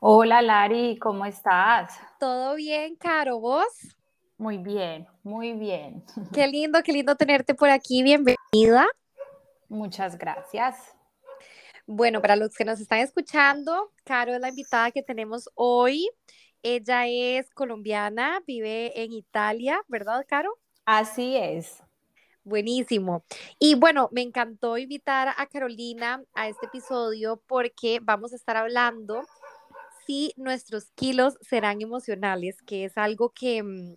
Hola Lari, ¿cómo estás? ¿Todo bien, Caro? ¿Vos? Muy bien, muy bien. Qué lindo, qué lindo tenerte por aquí. Bienvenida. Muchas gracias. Bueno, para los que nos están escuchando, Caro es la invitada que tenemos hoy. Ella es colombiana, vive en Italia, ¿verdad, Caro? Así es. Buenísimo. Y bueno, me encantó invitar a Carolina a este episodio porque vamos a estar hablando si nuestros kilos serán emocionales, que es algo que mm,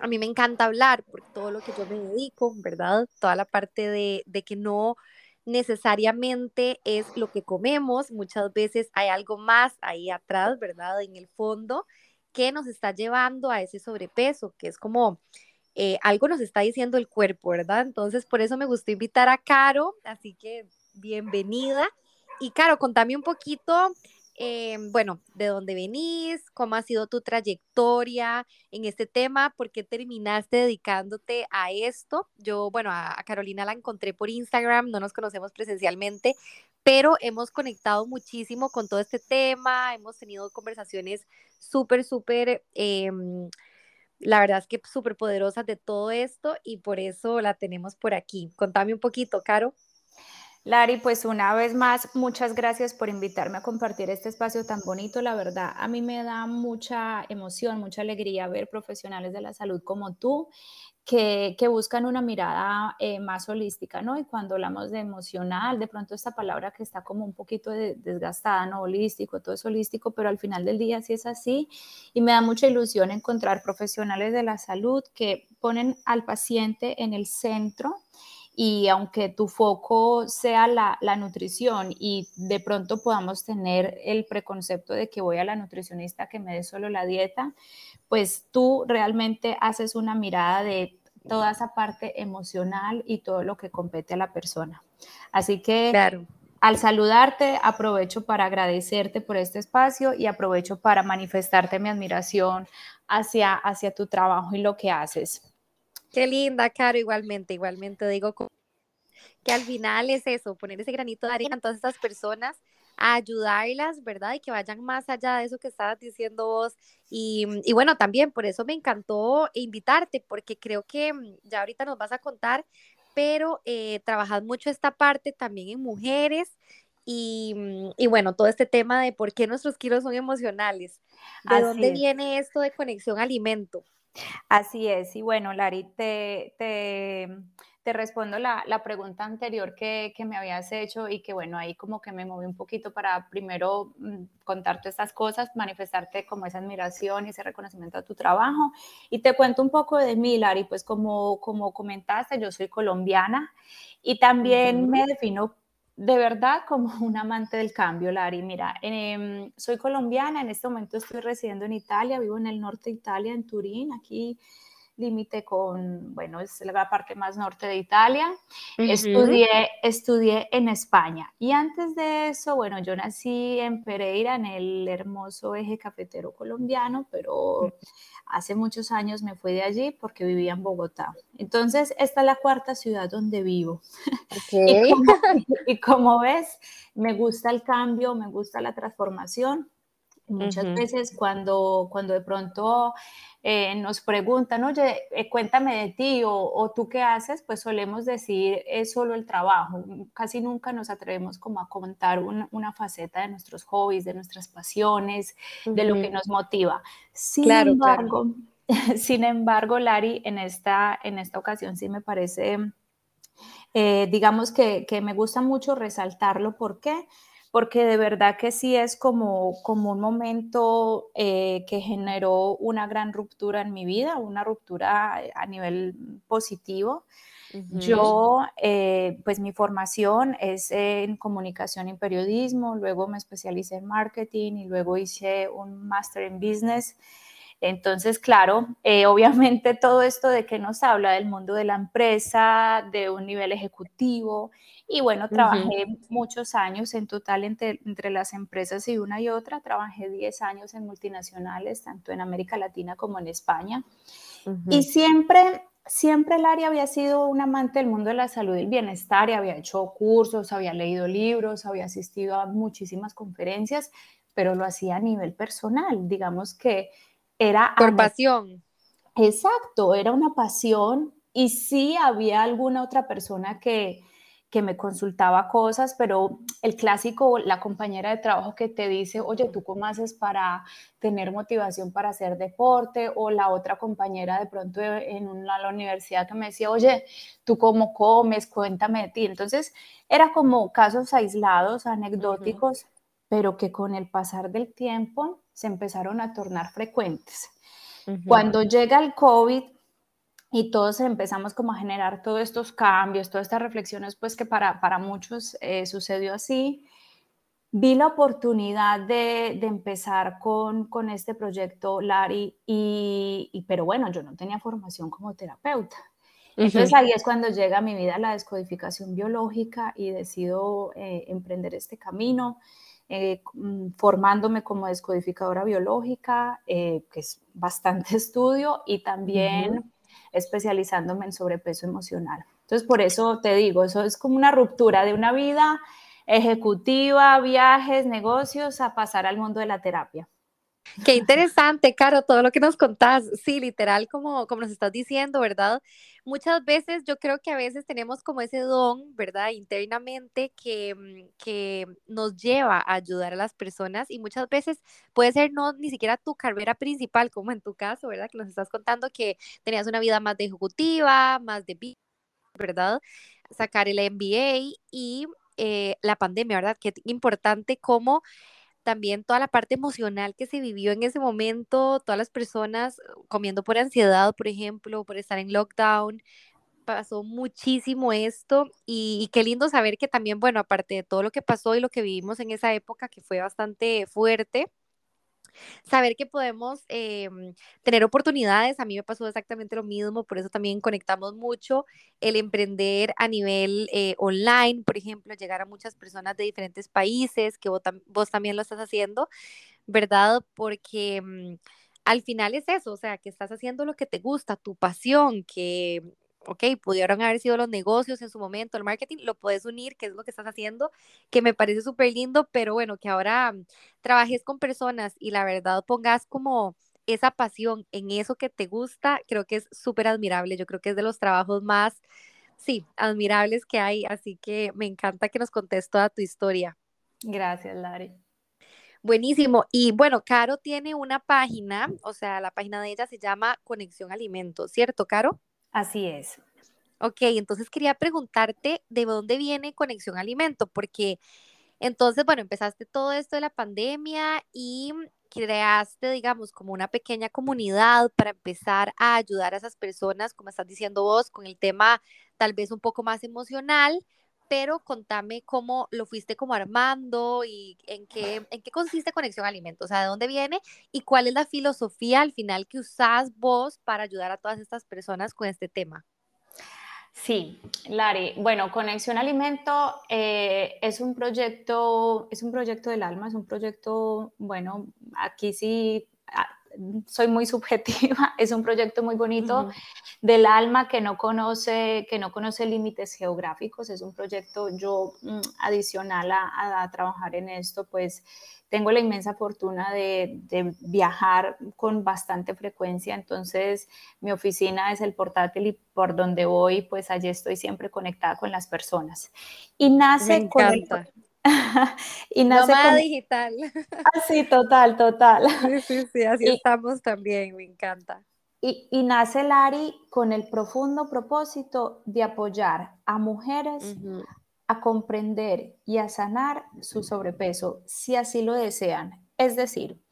a mí me encanta hablar por todo lo que yo me dedico, ¿verdad? Toda la parte de, de que no necesariamente es lo que comemos, muchas veces hay algo más ahí atrás, ¿verdad? En el fondo, que nos está llevando a ese sobrepeso, que es como eh, algo nos está diciendo el cuerpo, ¿verdad? Entonces, por eso me gustó invitar a Caro, así que bienvenida. Y Caro, contame un poquito, eh, bueno, de dónde venís, cómo ha sido tu trayectoria en este tema, por qué terminaste dedicándote a esto. Yo, bueno, a, Carolina la encontré por Instagram, no nos conocemos presencialmente, pero hemos conectado muchísimo con todo este tema, hemos tenido conversaciones súper, súper... Eh, la verdad es que súper poderosa de todo esto y por eso la tenemos por aquí. Contame un poquito, Caro. Lari, pues una vez más, muchas gracias por invitarme a compartir este espacio tan bonito. La verdad, a mí me da mucha emoción, mucha alegría ver profesionales de la salud como tú que, buscan una mirada eh, más holística, ¿no? Y cuando hablamos de emocional, de pronto esta palabra que está como un poquito desgastada, ¿no? Holístico, todo es holístico, pero al final del día sí es así. Y me da mucha ilusión encontrar profesionales de la salud que ponen al paciente en el centro y aunque tu foco sea la, la, nutrición y de pronto podamos tener el preconcepto de que voy a la nutricionista que me dé solo la dieta, pues tú realmente haces una mirada de toda esa parte emocional y todo lo que compete a la persona. Así que al saludarte, aprovecho para agradecerte por este espacio y aprovecho para manifestarte mi admiración hacia, hacia tu trabajo y lo que haces. Qué linda, Caro, igualmente, igualmente digo que al final es eso, poner ese granito de arena en todas estas personas a ayudarlas, ¿verdad? Y que vayan más allá de eso que estabas diciendo vos. Y, y, bueno, también por eso me encantó invitarte, porque creo que mm, ya ahorita nos vas a contar, pero eh, trabajas mucho esta parte también en mujeres. Y, mm, y, bueno, todo este tema de por qué nuestros kilos son emocionales. ¿De dónde viene esto de conexión alimento? Así es, y bueno, Lari, te, te, te respondo la, la, pregunta anterior que, que, me habías hecho y que bueno, ahí como que me moví un poquito para primero mm, contarte estas cosas, manifestarte como esa admiración y ese reconocimiento a tu trabajo. Y te cuento un poco de mí, Lari, pues como, como comentaste, yo soy colombiana y también me defino de verdad como un amante del cambio, Lari. Mira, eh, soy colombiana, en este momento estoy residiendo en Italia, vivo en el norte de Italia, en Turín, aquí límite con, bueno, es la parte más norte de Italia. estudié, estudié en España. Y antes de eso, bueno, yo nací en Pereira, en el hermoso eje cafetero colombiano, pero hace muchos años me fui de allí porque vivía en Bogotá. Entonces, esta es la cuarta ciudad donde vivo. y, como, y como ves, me gusta el cambio, me gusta la transformación. Muchas veces cuando, cuando de pronto eh, nos preguntan, oye, eh, cuéntame de ti o, tú qué haces, pues solemos decir es solo el trabajo. Casi nunca nos atrevemos como a contar una, faceta de nuestros hobbies, de nuestras pasiones, de lo que nos motiva. Sin embargo, sin embargo, Lari, en esta, en esta ocasión sí me parece, eh, digamos que, que me gusta mucho resaltarlo. ¿Por qué? Porque de verdad que sí es como, como un momento eh, que generó una gran ruptura en mi vida, una ruptura a nivel positivo. Yo, eh, pues mi formación es en comunicación y periodismo, luego me especialicé en marketing y luego hice un máster en business. Entonces, claro, eh, obviamente todo esto de que nos habla del mundo de la empresa, de un nivel ejecutivo, y bueno, trabajé muchos años en total entre, entre, las empresas y una y otra. Trabajé 10 años en multinacionales, tanto en América Latina como en España. Y siempre, siempre Laria había sido un amante del mundo de la salud y el bienestar y había hecho cursos, había leído libros, había asistido a muchísimas conferencias, pero lo hacía a nivel personal. Digamos que era... Por pasión. Exacto, era una pasión y sí había alguna otra persona que que me consultaba cosas, pero el clásico, la compañera de trabajo que te dice, oye, ¿tú cómo haces para tener motivación para hacer deporte? O la otra compañera de pronto en una, la universidad que me decía, oye, ¿tú cómo comes? Cuéntame de ti. Entonces, era como casos aislados, anecdóticos, pero que con el pasar del tiempo se empezaron a tornar frecuentes. Cuando llega el COVID, y todos empezamos como a generar todos estos cambios, todas estas reflexiones, pues que para, para muchos eh, sucedió así. Vi la oportunidad de, de empezar con, con, este proyecto, Lari, y, pero bueno, yo no tenía formación como terapeuta. Entonces ahí es cuando llega a mi vida la descodificación biológica y decido eh, emprender este camino, eh, mm, formándome como descodificadora biológica, que es bastante estudio, y también especializándome en sobrepeso emocional. Entonces, por eso te digo, eso es como una ruptura de una vida ejecutiva, viajes, negocios, a pasar al mundo de la terapia. Qué interesante, Caro, todo lo que nos contás. Sí, literal, como, como nos estás diciendo, ¿verdad? Muchas veces yo creo que a veces tenemos como ese don, ¿verdad? Internamente que, mm, que nos lleva a ayudar a las personas y muchas veces puede ser no ni siquiera tu carrera principal, como en tu caso, ¿verdad? Que nos estás contando que tenías una vida más de ejecutiva, más de ¿verdad? Sacar el MBA y eh, la pandemia, ¿verdad? Qué importante como también toda la parte emocional que se vivió en ese momento, todas las personas uh, comiendo por ansiedad, por ejemplo, por estar en lockdown, pasó muchísimo esto y, qué lindo saber que también, bueno, aparte de todo lo que pasó y lo que vivimos en esa época que fue bastante fuerte, saber que podemos em, tener oportunidades. A mí me pasó exactamente lo mismo, por eso también conectamos mucho el emprender a nivel eh, online, por ejemplo, llegar a muchas personas de diferentes países, que vos, vos también lo estás haciendo, ¿verdad? Porque mm, al final es eso, o sea, que estás haciendo lo que te gusta, tu pasión, que ok, pudieron haber sido los negocios en su momento, el marketing, lo puedes unir, que es lo que estás haciendo, que me parece súper lindo, pero bueno, que ahora mm, trabajes con personas y la verdad pongas como esa pasión en eso que te gusta, creo que es súper admirable. Yo creo que es de los trabajos más, sí, admirables que hay, así que me encanta que nos contes toda tu historia. Gracias, Lari. Buenísimo. Y bueno, Caro tiene una página, o sea, la página de ella se llama Conexión Alimentos, ¿cierto, Caro? Así es. Ok, entonces quería preguntarte de dónde viene Conexión Alimento, porque entonces, bueno, empezaste todo esto de la pandemia y creaste, digamos, como una pequeña comunidad para empezar a ayudar a esas personas, como estás diciendo vos, con el tema tal vez un poco más emocional, pero contame cómo lo fuiste como armando y en qué, en qué consiste Conexión Alimento, o sea, de dónde viene y cuál es la filosofía al final que usás vos para ayudar a todas estas personas con este tema. Sí, Lari. Bueno, Conexión Alimento eh, es un proyecto, es un proyecto del alma, es un proyecto, bueno, aquí sí soy muy subjetiva, es un proyecto muy bonito del alma que no conoce, que no conoce límites geográficos, es un proyecto yo mm, adicional a, trabajar en esto, pues tengo la inmensa fortuna de, viajar con bastante frecuencia, entonces mi oficina es el portátil y por donde voy, pues allí estoy siempre conectada con las personas. Y nace con el, y nace Nomada digital. Ah, sí, total, total. Sí, sí, sí, así estamos también, me encanta. Y, y, nace Lari con el profundo propósito de apoyar a mujeres a comprender y a sanar su sobrepeso si así lo desean. Es decir,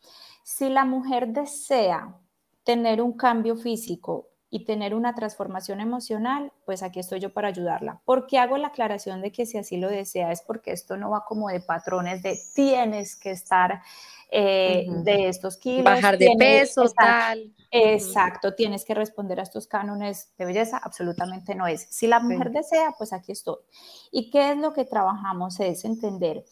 si la mujer desea tener un cambio físico y tener una transformación emocional, pues aquí estoy yo para ayudarla. Porque hago la aclaración de que si así lo desea es porque esto no va como de patrones de tienes que estar eh, de estos kilos. Bajar de peso, tal. Exacto, tienes que responder a estos cánones de belleza, absolutamente no es. Si la mujer desea, pues aquí estoy. ¿Y qué es lo que trabajamos? Es entender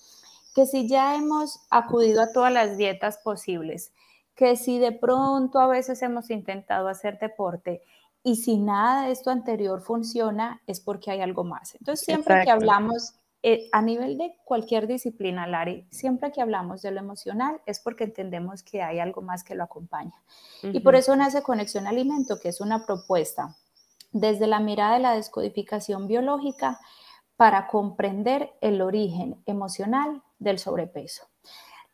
que si ya hemos acudido a todas las dietas posibles, que si de pronto a veces hemos intentado hacer deporte y si nada de esto anterior funciona, es porque hay algo más. Entonces, siempre que hablamos eh, a nivel de cualquier disciplina, Lari, siempre que hablamos de lo emocional es porque entendemos que hay algo más que lo acompaña. Y por eso nace Conexión Alimento, que es una propuesta desde la mirada de la descodificación biológica para comprender el origen emocional del sobrepeso.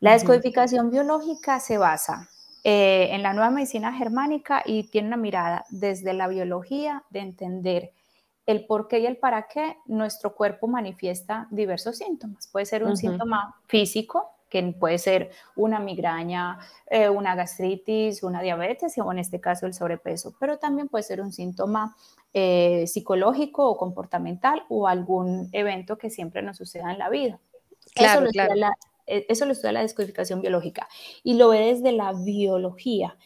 La descodificación biológica se basa eh, en la nueva medicina germánica y tiene una mirada desde la biología de entender el por qué y el para qué nuestro cuerpo manifiesta diversos síntomas. Puede ser un síntoma físico, que puede ser una migraña, eh, una gastritis, una diabetes o en este caso el sobrepeso, pero también puede ser un síntoma eh, psicológico o comportamental o algún evento que siempre nos suceda en la vida. Claro, eso, claro. La, eso lo estudia la descodificación biológica y lo ve desde la biología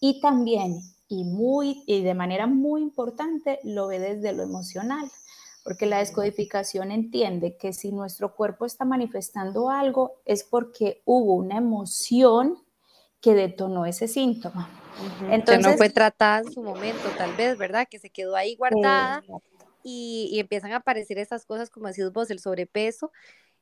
y también y, muy, y de manera muy importante lo ve desde lo emocional, porque la descodificación entiende que si nuestro cuerpo está manifestando algo es porque hubo una emoción que detonó ese síntoma. Entonces, que no fue tratada en su momento, tal vez, ¿verdad? Que se quedó ahí guardada y, y, empiezan a aparecer esas cosas, como decís vos, el sobrepeso,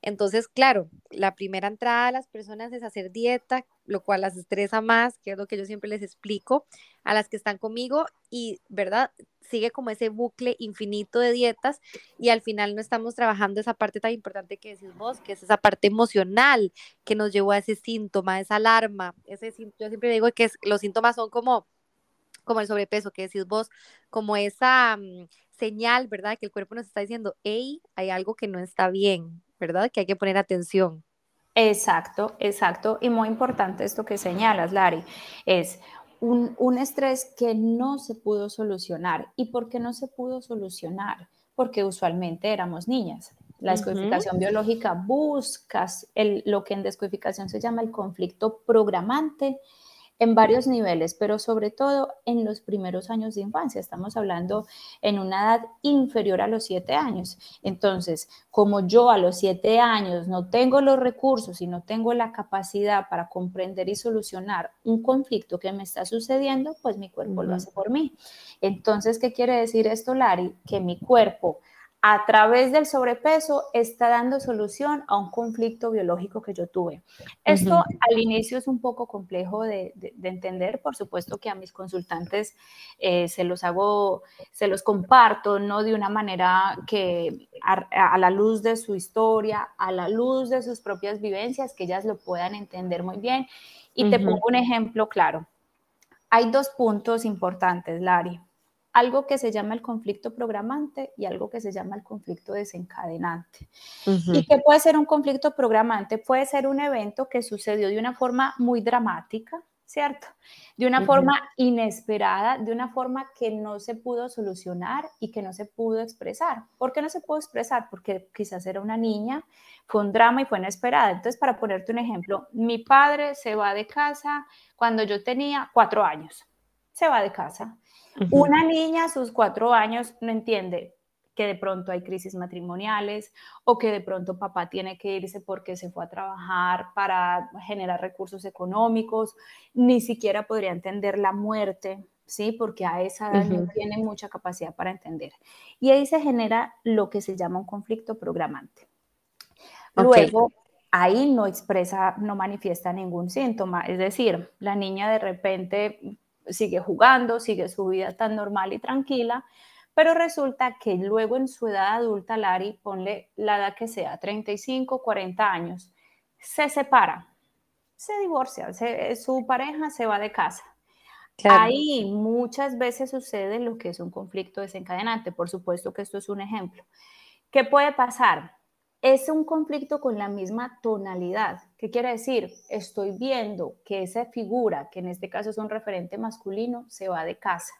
entonces, claro, la primera entrada a las personas es hacer dieta, lo cual las estresa más, que es lo que yo siempre les explico a las que están conmigo y, ¿verdad? Sigue como ese bucle infinito de dietas y al final no estamos trabajando esa parte tan importante que decís vos, que es esa parte emocional que nos llevó a ese síntoma, esa alarma. Ese, yo siempre digo que los síntomas son como, como el sobrepeso, que decís vos, como esa mm, señal, ¿verdad? Que el cuerpo nos está diciendo, hey, hay algo que no está bien, ¿verdad? Que hay que poner atención. Exacto, exacto. Y muy importante esto que señalas, Lari, es un, un, estrés que no se pudo solucionar. ¿Y por qué no se pudo solucionar? Porque usualmente éramos niñas. La descodificación biológica busca el, lo que en descodificación se llama el conflicto programante en varios niveles, pero sobre todo en los primeros años de infancia. Estamos hablando en una edad inferior a los siete años. Entonces, como yo a los siete años no tengo los recursos y no tengo la capacidad para comprender y solucionar un conflicto que me está sucediendo, pues mi cuerpo lo hace por mí. Entonces, ¿qué quiere decir esto, Lari? Que mi cuerpo a través del sobrepeso está dando solución a un conflicto biológico que yo tuve. Esto al inicio es un poco complejo de, entender, por supuesto que a mis consultantes eh, se los hago, se los comparto, no de una manera que a, la luz de su historia, a la luz de sus propias vivencias, que ellas lo puedan entender muy bien. Y te pongo un ejemplo claro. Hay dos puntos importantes, Lari algo que se llama el conflicto programante y algo que se llama el conflicto desencadenante. ¿Y qué puede ser un conflicto programante? Puede ser un evento que sucedió de una forma muy dramática, ¿cierto? De una forma inesperada, de una forma que no se pudo solucionar y que no se pudo expresar. ¿Por qué no se pudo expresar? Porque quizás era una niña, fue un drama y fue inesperada. Entonces, para ponerte un ejemplo, mi padre se va de casa cuando yo tenía cuatro años. Se va de casa una niña a sus cuatro años no entiende que de pronto hay crisis matrimoniales o que de pronto papá tiene que irse porque se fue a trabajar para generar recursos económicos, ni siquiera podría entender la muerte, ¿sí? Porque a esa edad no tiene mucha capacidad para entender. Y ahí se genera lo que se llama un conflicto programante. Luego, ahí no expresa, no manifiesta ningún síntoma, es decir, la niña de repente sigue jugando, sigue su vida tan normal y tranquila, pero resulta que luego en su edad adulta, Lari, ponle la edad que sea, 35, 40 años, se separa, se divorcia, su pareja se va de casa. Ahí muchas veces sucede lo que es un conflicto desencadenante, por supuesto que esto es un ejemplo. ¿Qué puede pasar? Es un conflicto con la misma tonalidad. ¿Qué quiere decir? Estoy viendo que esa figura, que en este caso es un referente masculino, se va de casa.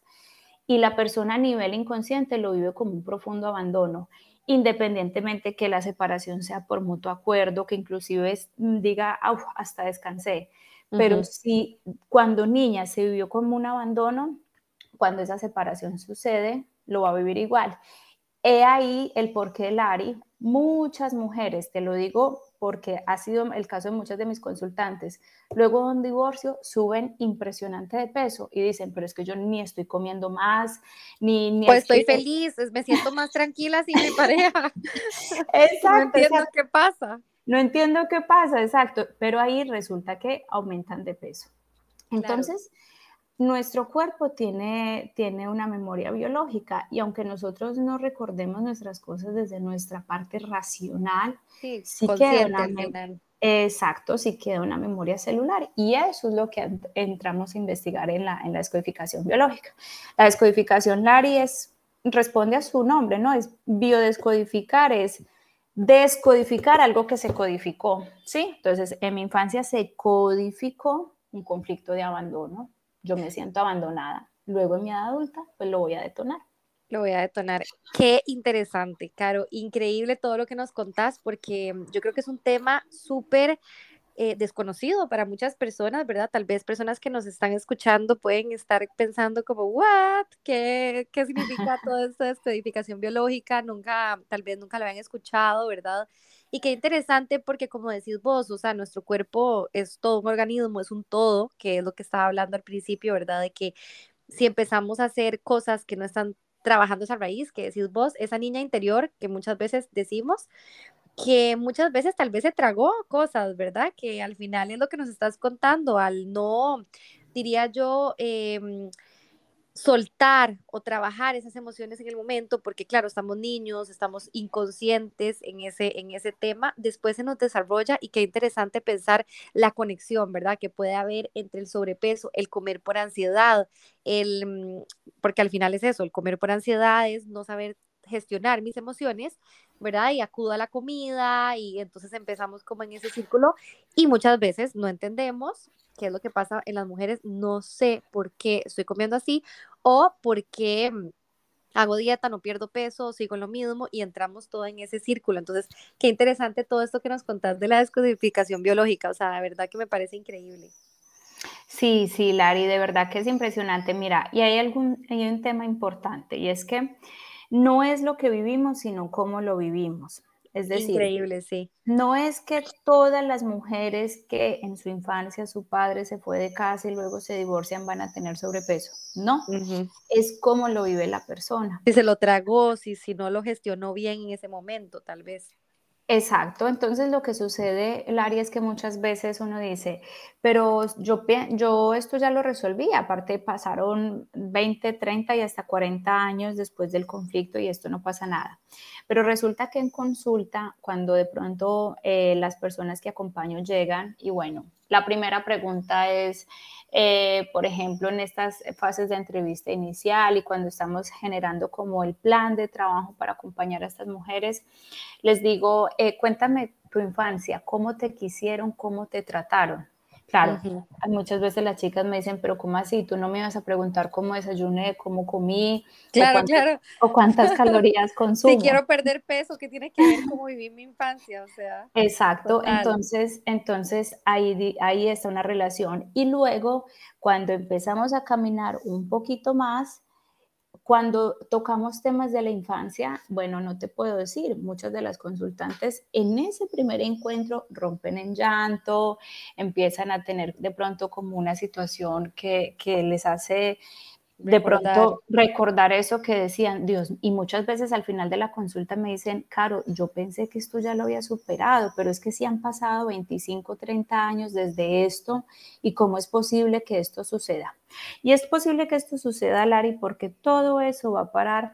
Y la persona a nivel inconsciente lo vive como un profundo abandono, independientemente que la separación sea por mutuo acuerdo, que inclusive diga, hasta descansé. Pero si cuando niña se vivió como un abandono, cuando esa separación sucede, lo va a vivir igual. He ahí el porqué de Lari. Muchas mujeres, te lo digo porque ha sido el caso de muchas de mis consultantes, luego de un divorcio suben impresionante de peso y dicen, pero es que yo ni estoy comiendo más, ni... ni pues estoy feliz, me siento más tranquila sin mi pareja. Exacto. no entiendo qué pasa. No entiendo qué pasa, exacto, pero ahí resulta que aumentan de peso. Entonces, nuestro cuerpo tiene, tiene una memoria biológica y aunque nosotros no recordemos nuestras cosas desde nuestra parte racional, sí, queda una Exacto, sí queda una memoria celular y eso es lo que entramos a investigar en la, en la descodificación biológica. La descodificación Lari es, responde a su nombre, ¿no? Es biodescodificar, es descodificar algo que se codificó, ¿sí? Entonces, en mi infancia se codificó un conflicto de abandono, yo me siento abandonada. Luego en mi edad adulta, pues lo voy a detonar. Lo voy a detonar. Qué interesante, Caro. Increíble todo lo que nos contás, porque yo creo que es un tema súper eh, desconocido para muchas personas, ¿verdad? Tal vez personas que nos están escuchando pueden estar pensando como, ¿what? ¿Qué, qué significa toda esta descodificación biológica? Nunca, tal vez nunca lo habían escuchado, ¿verdad? Y qué interesante porque como decís vos, o sea, nuestro cuerpo es todo un organismo, es un todo, que es lo que estaba hablando al principio, ¿verdad? De que si empezamos a hacer cosas que no están trabajando esa raíz, que decís vos, esa niña interior que muchas veces decimos, que muchas veces tal vez se tragó cosas, ¿verdad? Que al final es lo que nos estás contando, al no, diría yo, eh, soltar o trabajar esas emociones en el momento, porque claro, estamos niños, estamos inconscientes en ese, en ese tema, después se nos desarrolla y qué interesante pensar la conexión, ¿verdad? Que puede haber entre el sobrepeso, el comer por ansiedad, el, mm, porque al final es eso, el comer por ansiedad es no saber gestionar mis emociones, ¿verdad? Y acudo a la comida y entonces empezamos como en ese círculo y muchas veces no entendemos qué es lo que pasa en las mujeres, no sé por qué estoy comiendo así o por qué mm, hago dieta, no pierdo peso, sigo lo mismo y entramos todo en ese círculo. Entonces, qué interesante todo esto que nos contás de la descodificación biológica, o sea, de verdad que me parece increíble. Sí, sí, Lari, de verdad que es impresionante. Mira, y hay, algún, hay un tema importante y es que no es lo que vivimos, sino cómo lo vivimos. Es decir, Increíble, sí. no es que todas las mujeres que en su infancia su padre se fue de casa y luego se divorcian van a tener sobrepeso. No, es cómo lo vive la persona. Si se lo tragó, si, si no lo gestionó bien en ese momento, tal vez. Exacto, entonces lo que sucede, Lari, es que muchas veces uno dice, pero yo, yo esto ya lo resolví, aparte pasaron 20, 30 y hasta 40 años después del conflicto y esto no pasa nada. Pero resulta que en consulta, cuando de pronto eh, las personas que acompaño llegan y bueno, la primera pregunta es, eh, por ejemplo, en estas fases de entrevista inicial y cuando estamos generando como el plan de trabajo para acompañar a estas mujeres, les digo, eh, cuéntame tu infancia, cómo te quisieron, cómo te trataron. Claro, muchas veces las chicas me dicen, pero ¿cómo así? Tú no me ibas a preguntar cómo desayuné, cómo comí, claro, o, claro. o cuántas calorías consumo. Si quiero perder peso, ¿qué tiene que ver cómo viví mi infancia? O sea. Exacto, entonces, entonces ahí, ahí está una relación. Y luego, cuando empezamos a caminar un poquito más, cuando tocamos temas de la infancia, bueno, no te puedo decir, muchas de las consultantes en ese primer encuentro rompen en llanto, empiezan a tener de pronto como una situación que, que les hace de pronto recordar eso que decían, Dios, y muchas veces al final de la consulta me dicen, Caro, yo pensé que esto ya lo había superado, pero es que si han pasado 25, 30 años desde esto y cómo es posible que esto suceda. Y es posible que esto suceda, Lari, porque todo eso va a parar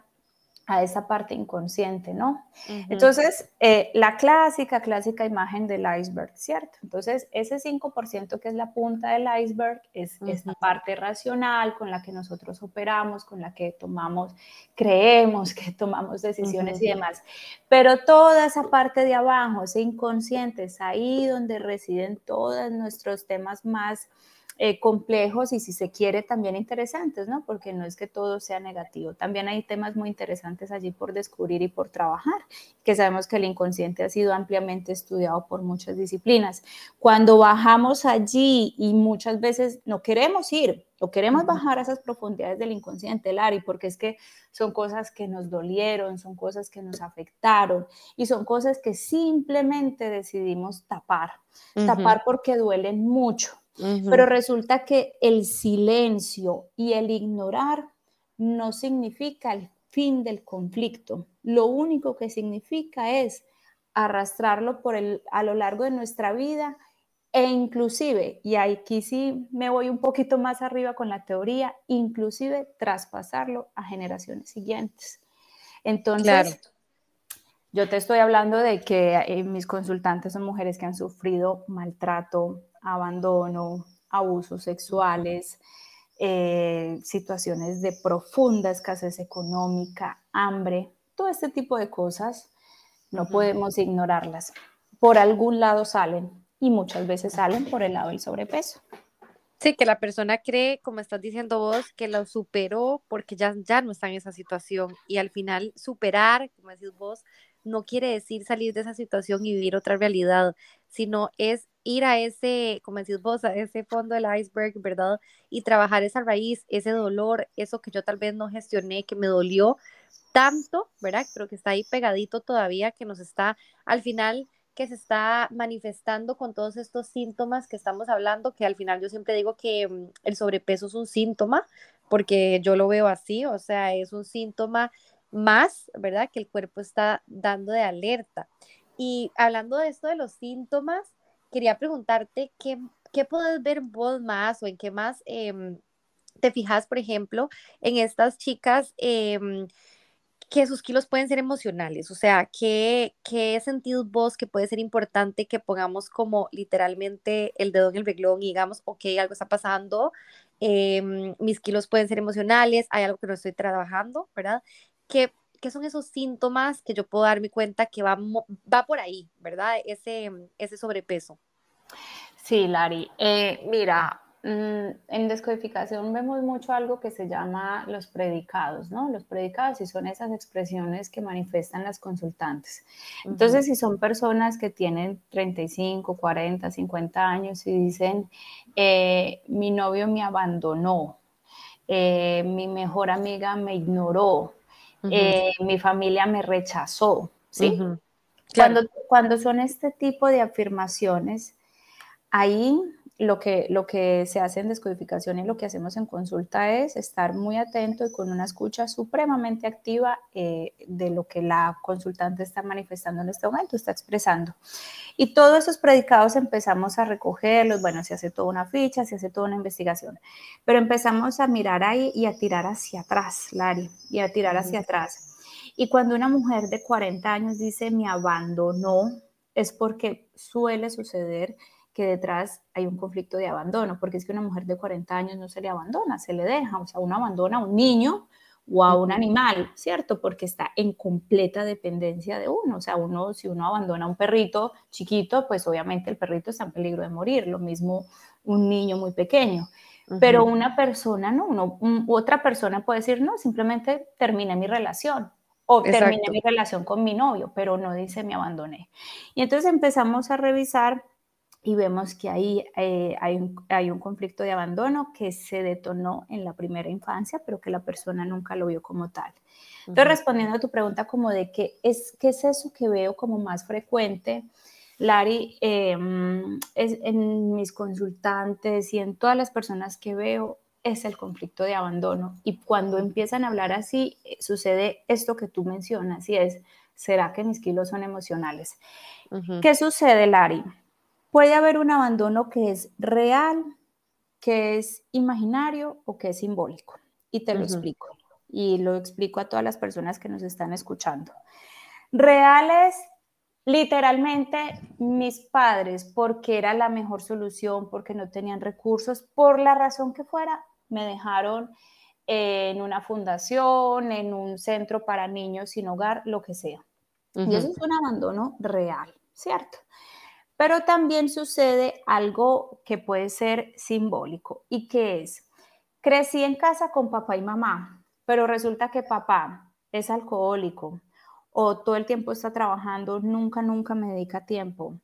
a esa parte inconsciente, ¿no? Entonces, eh, la clásica, clásica imagen del iceberg, ¿cierto? Entonces, ese 5% que es la punta del iceberg es esta parte racional con la que nosotros operamos, con la que tomamos, creemos que tomamos decisiones y demás. Pero toda esa parte de abajo, ese inconsciente, es ahí donde residen todos nuestros temas más eh, complejos y si se quiere también interesantes, ¿no? Porque no es que todo sea negativo. También hay temas muy interesantes allí por descubrir y por trabajar, que sabemos que el inconsciente ha sido ampliamente estudiado por muchas disciplinas. Cuando bajamos allí y muchas veces no queremos ir o queremos bajar a esas profundidades del inconsciente, Lari, porque es que son cosas que nos dolieron, son cosas que nos afectaron y son cosas que simplemente decidimos tapar, tapar porque duelen mucho pero resulta que el silencio y el ignorar no significa el fin del conflicto. Lo único que significa es arrastrarlo por el, a lo largo de nuestra vida e inclusive, y aquí sí me voy un poquito más arriba con la teoría, inclusive traspasarlo a generaciones siguientes. Entonces, yo te estoy hablando de que eh, mis consultantes son mujeres que han sufrido maltrato, abandono, abusos sexuales, eh, situaciones de profunda escasez económica, hambre, todo este tipo de cosas, no podemos ignorarlas. Por algún lado salen y muchas veces salen por el lado del sobrepeso. Sí, que la persona cree, como estás diciendo vos, que lo superó porque ya, ya no está en esa situación y al final superar, como decís vos, no quiere decir salir de esa situación y vivir otra realidad, sino es ir a ese, como decís vos, a ese fondo del iceberg, ¿verdad? Y trabajar esa raíz, ese dolor, eso que yo tal vez no gestioné, que me dolió tanto, ¿verdad? Pero que está ahí pegadito todavía, que nos está al final que se está manifestando con todos estos síntomas que estamos hablando, que al final yo siempre digo que mm, el sobrepeso es un síntoma, porque yo lo veo así, o sea, es un síntoma más, ¿verdad? Que el cuerpo está dando de alerta. Y hablando de esto de los síntomas, quería preguntarte qué, qué puedes ver vos más o en qué más em, te fijas, por ejemplo, en estas chicas em, que sus kilos pueden ser emocionales, o sea, ¿qué, qué sentido vos que puede ser importante que pongamos como literalmente el dedo en el reglón y digamos, ok, algo está pasando, em, mis kilos pueden ser emocionales, hay algo que no estoy trabajando, ¿verdad? ¿Qué, ¿Qué son esos síntomas que yo puedo darme cuenta que va, va por ahí, ¿verdad? Ese, ese sobrepeso. Sí, Lari. Eh, mira, mm, en descodificación vemos mucho algo que se llama los predicados, ¿no? Los predicados y son esas expresiones que manifiestan las consultantes. Entonces, si son personas que tienen 35, 40, 50 años y dicen, eh, mi novio me abandonó, eh, mi mejor amiga me ignoró, eh, mi familia me rechazó, ¿sí? cuando, cuando son este tipo de afirmaciones, ahí lo que, lo que se hace en descodificación y lo que hacemos en consulta es estar muy atento y con una escucha supremamente activa eh, de lo que la consultante está manifestando en este momento, está expresando. Y todos esos predicados empezamos a recogerlos, bueno, se hace toda una ficha, se hace toda una investigación, pero empezamos a mirar ahí y a tirar hacia atrás, Lari, y a tirar hacia atrás. Y cuando una mujer de 40 años dice me abandonó, es porque suele suceder que detrás hay un conflicto de abandono, porque es que una mujer de 40 años no se le abandona, se le deja, o sea, uno abandona a un niño o a un animal, ¿cierto? Porque está en completa dependencia de uno, o sea, uno, si uno abandona a un perrito chiquito, pues obviamente el perrito está en peligro de morir, lo mismo un niño muy pequeño. Pero una persona, no, uno, otra persona puede decir, no, simplemente terminé mi relación, o terminé mi relación con mi novio, pero no dice me abandoné. Y entonces empezamos a revisar y vemos que ahí eh, hay, un, hay, un, conflicto de abandono que se detonó en la primera infancia, pero que la persona nunca lo vio como tal. Entonces, respondiendo a tu pregunta como de qué es, qué es eso que veo como más frecuente, Lari, em, es, en mis consultantes y en todas las personas que veo, es el conflicto de abandono. Y cuando empiezan a hablar así, eh, sucede esto que tú mencionas, y es, ¿será que mis kilos son emocionales? ¿Qué sucede, Lari? Puede haber un abandono que es real, que es imaginario o que es simbólico. Y te lo explico. y lo explico a todas las personas que nos están escuchando. Reales, literalmente, mis padres, porque era la mejor solución, porque no tenían recursos, por la razón que fuera, me dejaron en una fundación, en un centro para niños sin hogar, lo que sea. Y eso es un abandono real, ¿cierto? Pero también sucede algo que puede ser simbólico y que es, crecí en casa con papá y mamá, pero resulta que papá es alcohólico o todo el tiempo está trabajando, nunca, nunca me dedica tiempo.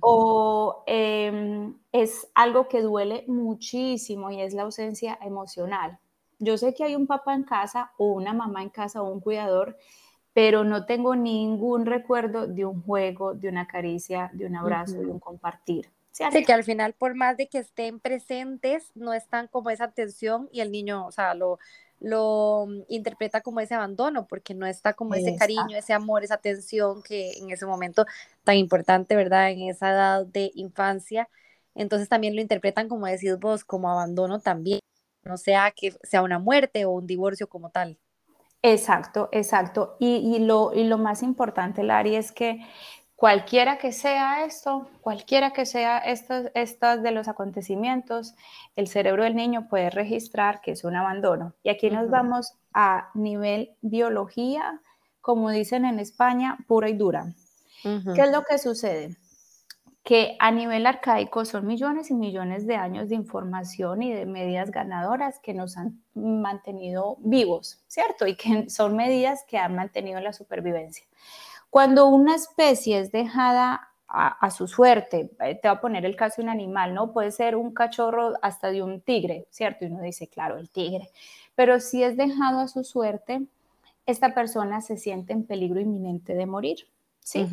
O em, es algo que duele muchísimo y es la ausencia emocional. Yo sé que hay un papá en casa o una mamá en casa o un cuidador pero no tengo ningún recuerdo de un juego, de una caricia, de un abrazo, de un compartir. Sí, que al final, por más de que estén presentes, no están como esa atención y el niño, o sea, lo, lo mm, interpreta como ese abandono, porque no está como ese cariño, ese amor, esa atención que en ese momento tan importante, ¿verdad? En esa edad de infancia. Entonces también lo interpretan, como decís vos, como abandono también, no sea que sea una muerte o un divorcio como tal. Exacto, exacto. Y, lo, y lo más importante, Lari, es que cualquiera que sea esto, cualquiera que sea estos, estos de los acontecimientos, el cerebro del niño puede registrar que es un abandono. Y aquí nos vamos a nivel biología, como dicen en España, pura y dura. ¿Qué es lo que sucede? Que a nivel arcaico son millones y millones de años de información y de medidas ganadoras que nos han mantenido vivos, ¿cierto? Y que son medidas que han mantenido la supervivencia. Cuando una especie es dejada a, su suerte, eh, te voy a poner el caso de un animal, ¿no? Puede ser un cachorro hasta de un tigre, ¿cierto? Y uno dice, claro, el tigre. Pero si es dejado a su suerte, esta persona se siente en peligro inminente de morir, ¿sí?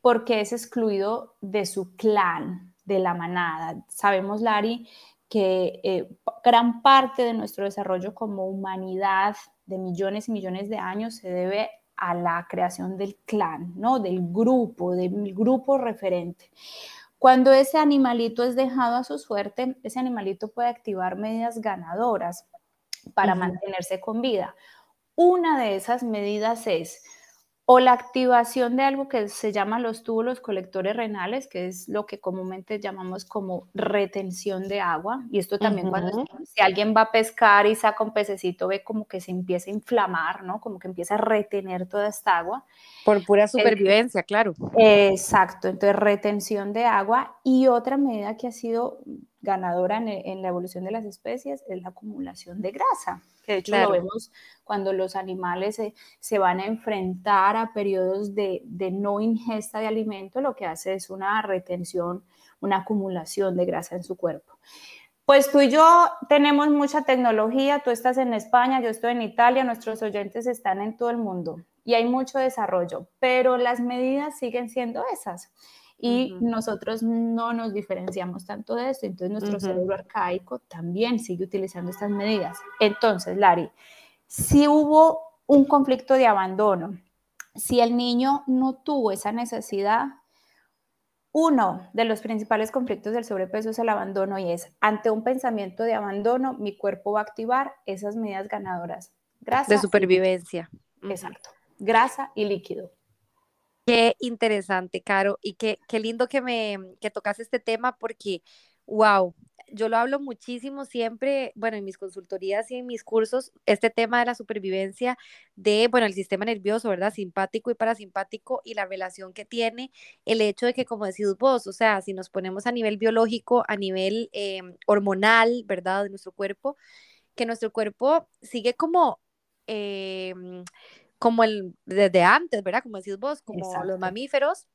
Porque es excluido de su clan, de la manada. Sabemos, Lari, que eh, gran parte de nuestro desarrollo como humanidad de millones y millones de años se debe a la creación del clan, ¿no? Del grupo, del grupo referente. Cuando ese animalito es dejado a su suerte, ese animalito puede activar medidas ganadoras para mantenerse con vida. Una de esas medidas es o la activación de algo que se llama los túbulos colectores renales, que es lo que comúnmente llamamos como retención de agua. Y esto también cuando si alguien va a pescar y saca un pececito, ve como que se empieza a inflamar, ¿no? Como que empieza a retener toda esta agua. Por pura supervivencia, claro. Exacto, entonces retención de agua. Y otra medida que ha sido ganadora en, la evolución de las especies es la acumulación de grasa, que de hecho lo vemos cuando los animales se, van a enfrentar a periodos de, de, no ingesta de alimento, lo que hace es una retención, una acumulación de grasa en su cuerpo. Pues tú y yo tenemos mucha tecnología, tú estás en España, yo estoy en Italia, nuestros oyentes están en todo el mundo y hay mucho desarrollo, pero las medidas siguen siendo esas y nosotros no nos diferenciamos tanto de esto, entonces nuestro cerebro arcaico también sigue utilizando estas medidas. Entonces, Lari, si hubo un conflicto de abandono, si el niño no tuvo esa necesidad, uno de los principales conflictos del sobrepeso es el abandono y es, ante un pensamiento de abandono, mi cuerpo va a activar esas medidas ganadoras. Grasa. De supervivencia. Exacto. Grasa y líquido. Qué interesante, Caro, y qué, qué lindo que me que tocas este tema porque, wow, yo lo hablo muchísimo siempre, bueno, en mis consultorías y en mis cursos, este tema de la supervivencia de, bueno, el sistema nervioso, ¿verdad? Simpático y parasimpático y la relación que tiene el hecho de que, como decís vos, o sea, si nos ponemos a nivel biológico, a nivel em, hormonal, ¿verdad? De nuestro cuerpo, que nuestro cuerpo sigue como... Em, como el desde antes, ¿verdad? Como decís vos, como los mamíferos,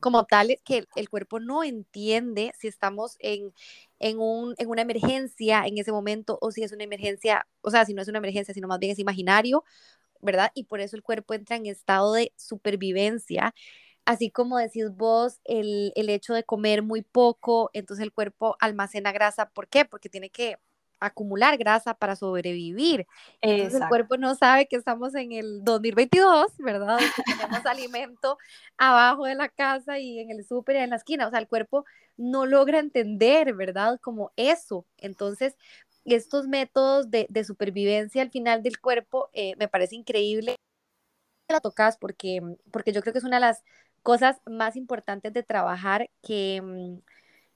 como tal que el cuerpo no entiende si estamos en, en, un, en una emergencia en ese momento o si es una emergencia, o sea, si no es una emergencia, sino más bien es imaginario, ¿verdad? Y por eso el cuerpo entra en estado de supervivencia. Así como decís vos, el, el hecho de comer muy poco, entonces el cuerpo almacena grasa. ¿Por qué? Porque tiene que acumular grasa para sobrevivir. Entonces el cuerpo no sabe que estamos en el 2022, ¿verdad? Que tenemos alimento abajo de la casa y en el súper y en la esquina. O sea, el cuerpo no logra entender, ¿verdad? Como eso. Entonces, estos métodos de, supervivencia al final del cuerpo eh, me parece increíble la tocas porque, porque yo creo que es una de las cosas más importantes de trabajar que,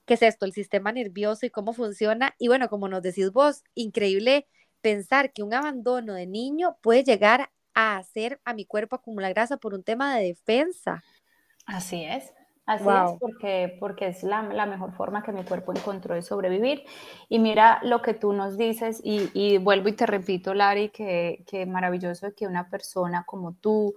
que es esto, el sistema nervioso y cómo funciona. Y bueno, como nos decís vos, increíble pensar que un abandono de niño puede llegar a hacer a mi cuerpo acumular grasa por un tema de defensa. Así es. Así es, porque, porque es la, mejor forma que mi cuerpo encontró de sobrevivir. Y mira lo que tú nos dices, y, vuelvo y te repito, Lari, que, que maravilloso que una persona como tú,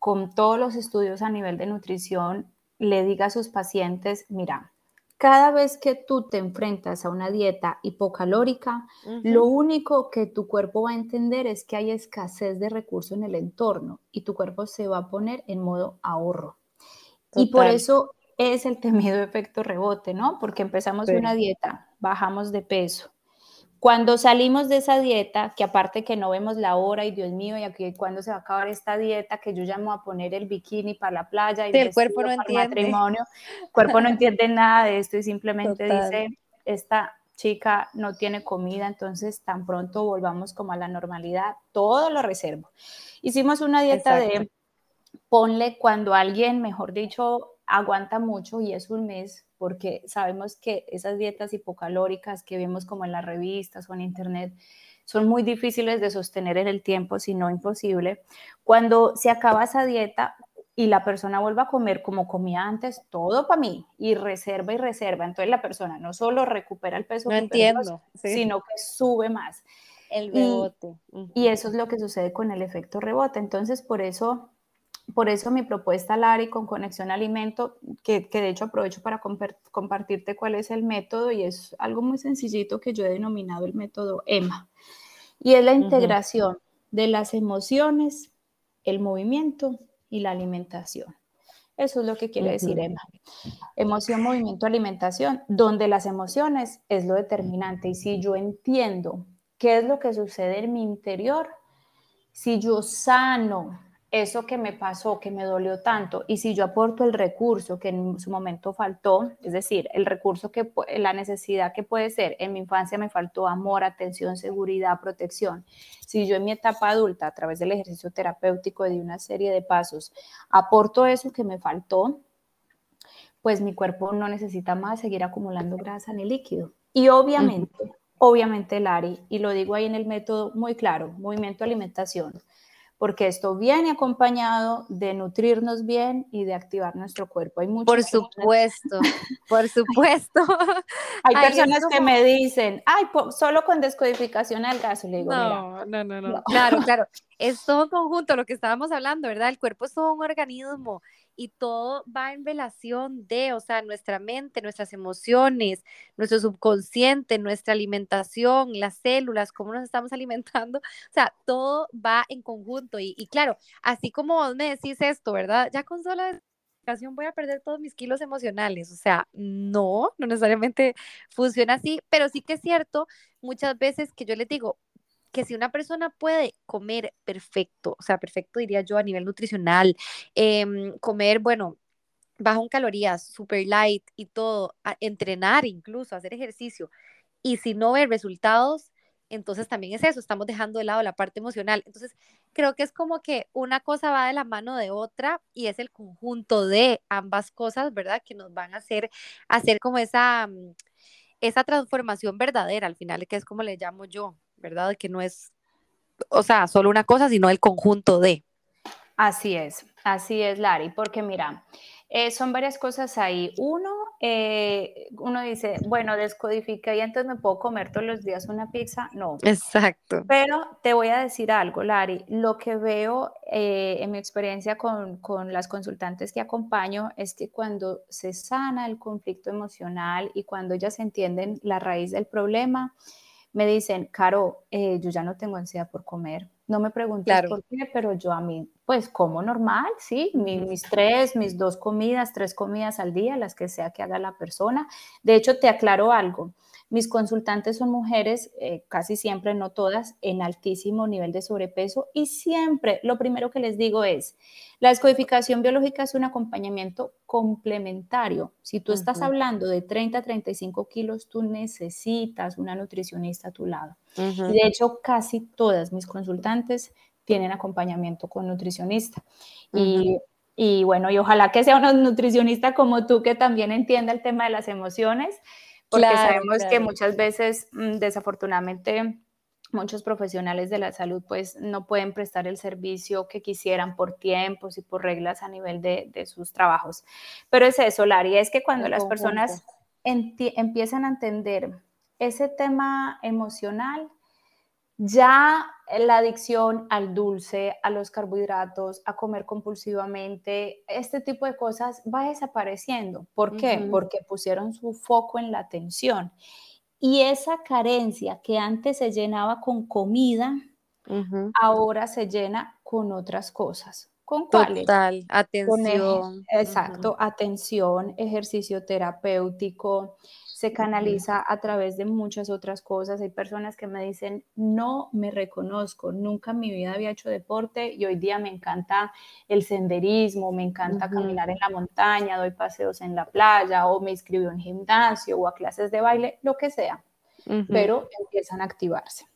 con todos los estudios a nivel de nutrición, le diga a sus pacientes, mira, cada vez que tú te enfrentas a una dieta hipocalórica, lo único que tu cuerpo va a entender es que hay escasez de recursos en el entorno y tu cuerpo se va a poner en modo ahorro. Y por eso es el temido efecto rebote, ¿no? Porque empezamos una dieta, bajamos de peso. Cuando salimos de esa dieta, que aparte que no vemos la hora y Dios mío, y aquí cuando se va a acabar esta dieta, que yo llamo a poner el bikini para la playa y el cuerpo no entiende. matrimonio, el cuerpo no entiende nada de esto y simplemente dice, esta chica no tiene comida, entonces tan pronto volvamos como a la normalidad, todo lo reservo. Hicimos una dieta de ponle cuando alguien, mejor dicho, aguanta mucho y es un mes, porque sabemos que esas dietas hipocalóricas que vemos como en las revistas o en internet son muy difíciles de sostener en el tiempo, si no imposible. Cuando se acaba esa dieta y la persona vuelve a comer como comía antes, todo para mí, y reserva y reserva, entonces la persona no solo recupera el peso, no entiendo, sino que sube más. El rebote. y eso es lo que sucede con el efecto rebote. Entonces, por eso por eso mi propuesta, Lari, con Conexión Alimento, que, que de hecho aprovecho para compartirte cuál es el método y es algo muy sencillito que yo he denominado el método EMA. Y es la integración de las emociones, el movimiento y la alimentación. Eso es lo que quiere decir EMA. Emoción, movimiento, alimentación, donde las emociones es lo determinante. Y si yo entiendo qué es lo que sucede en mi interior, si yo sano eso que me pasó, que me dolió tanto, y si yo aporto el recurso que en su momento faltó, es decir, el recurso que, la necesidad que puede ser, en mi infancia me faltó amor, atención, seguridad, protección, si yo en mi etapa adulta, a través del ejercicio terapéutico de una serie de pasos, aporto eso que me faltó, pues mi cuerpo no necesita más seguir acumulando grasa ni líquido. Y obviamente, obviamente, Lari, y lo digo ahí en el método muy claro, movimiento alimentación porque esto viene acompañado de nutrirnos bien y de activar nuestro cuerpo. Hay por supuesto, por supuesto. Hay personas que me dicen, ay, solo con descodificación al gas. Le digo, no, no, no, no, Claro, claro. Es todo conjunto, lo que estábamos hablando, ¿verdad? El cuerpo es todo un organismo y todo va en relación de, o sea, nuestra mente, nuestras emociones, nuestro subconsciente, nuestra alimentación, las células, cómo nos estamos alimentando, o sea, todo va en conjunto y, claro, así como vos me decís esto, ¿verdad? Ya con sola voy a perder todos mis kilos emocionales. O sea, no, no necesariamente funciona así, pero sí que es cierto muchas veces que yo les digo, que si una persona puede comer perfecto, o sea, perfecto diría yo a nivel nutricional, em, comer, bueno, bajo en calorías, super light y todo, entrenar incluso, hacer ejercicio, y si no ve resultados, entonces también es eso, estamos dejando de lado la parte emocional. Entonces, creo que es como que una cosa va de la mano de otra y es el conjunto de ambas cosas, ¿verdad? Que nos van a hacer, hacer como esa, mm, esa transformación verdadera al final, que es como le llamo yo, ¿verdad? Que no es, o sea, solo una cosa, sino el conjunto de. Así es, así es, Lari, porque mira, eh, son varias cosas ahí. Uno, eh, uno dice, bueno, descodifica y entonces me puedo comer todos los días una pizza. No. Exacto. Pero te voy a decir algo, Lari. Lo que veo eh, en mi experiencia con, con, las consultantes que acompaño es que cuando se sana el conflicto emocional y cuando ellas entienden la raíz del problema, me dicen, Caro, eh, yo ya no tengo ansiedad por comer. No me preguntes por qué, pero yo a mí, pues como normal, sí, mis, tres, mis dos comidas, tres comidas al día, las que sea que haga la persona. De hecho, te aclaro algo. Mis consultantes son mujeres, eh, casi siempre, no todas, en altísimo nivel de sobrepeso y siempre lo primero que les digo es, la descodificación biológica es un acompañamiento complementario. Si tú estás hablando de 30 a 35 kilos, tú necesitas una nutricionista a tu lado. Y de hecho, casi todas mis consultantes tienen acompañamiento con nutricionista. Y y bueno, y ojalá que sea un nutricionista como tú que también entienda el tema de las emociones, porque sabemos que muchas veces, mm, desafortunadamente, muchos profesionales de la salud pues no pueden prestar el servicio que quisieran por tiempos y por reglas a nivel de, sus trabajos. Pero es eso, Lari, es que cuando las personas empiezan a entender ese tema emocional, ya la adicción al dulce, a los carbohidratos, a comer compulsivamente, este tipo de cosas va desapareciendo. ¿Por qué? Porque pusieron su foco en la atención. Y esa carencia que antes se llenaba con comida, ahora se llena con otras cosas. ¿Con cuáles? Total, atención. exacto, atención, ejercicio terapéutico, se canaliza a través de muchas otras cosas. Hay personas que me dicen, no me reconozco, nunca en mi vida había hecho deporte y hoy día me encanta el senderismo, me encanta caminar en la montaña, doy paseos en la playa o me inscribo en gimnasio o a clases de baile, lo que sea, pero empiezan a activarse.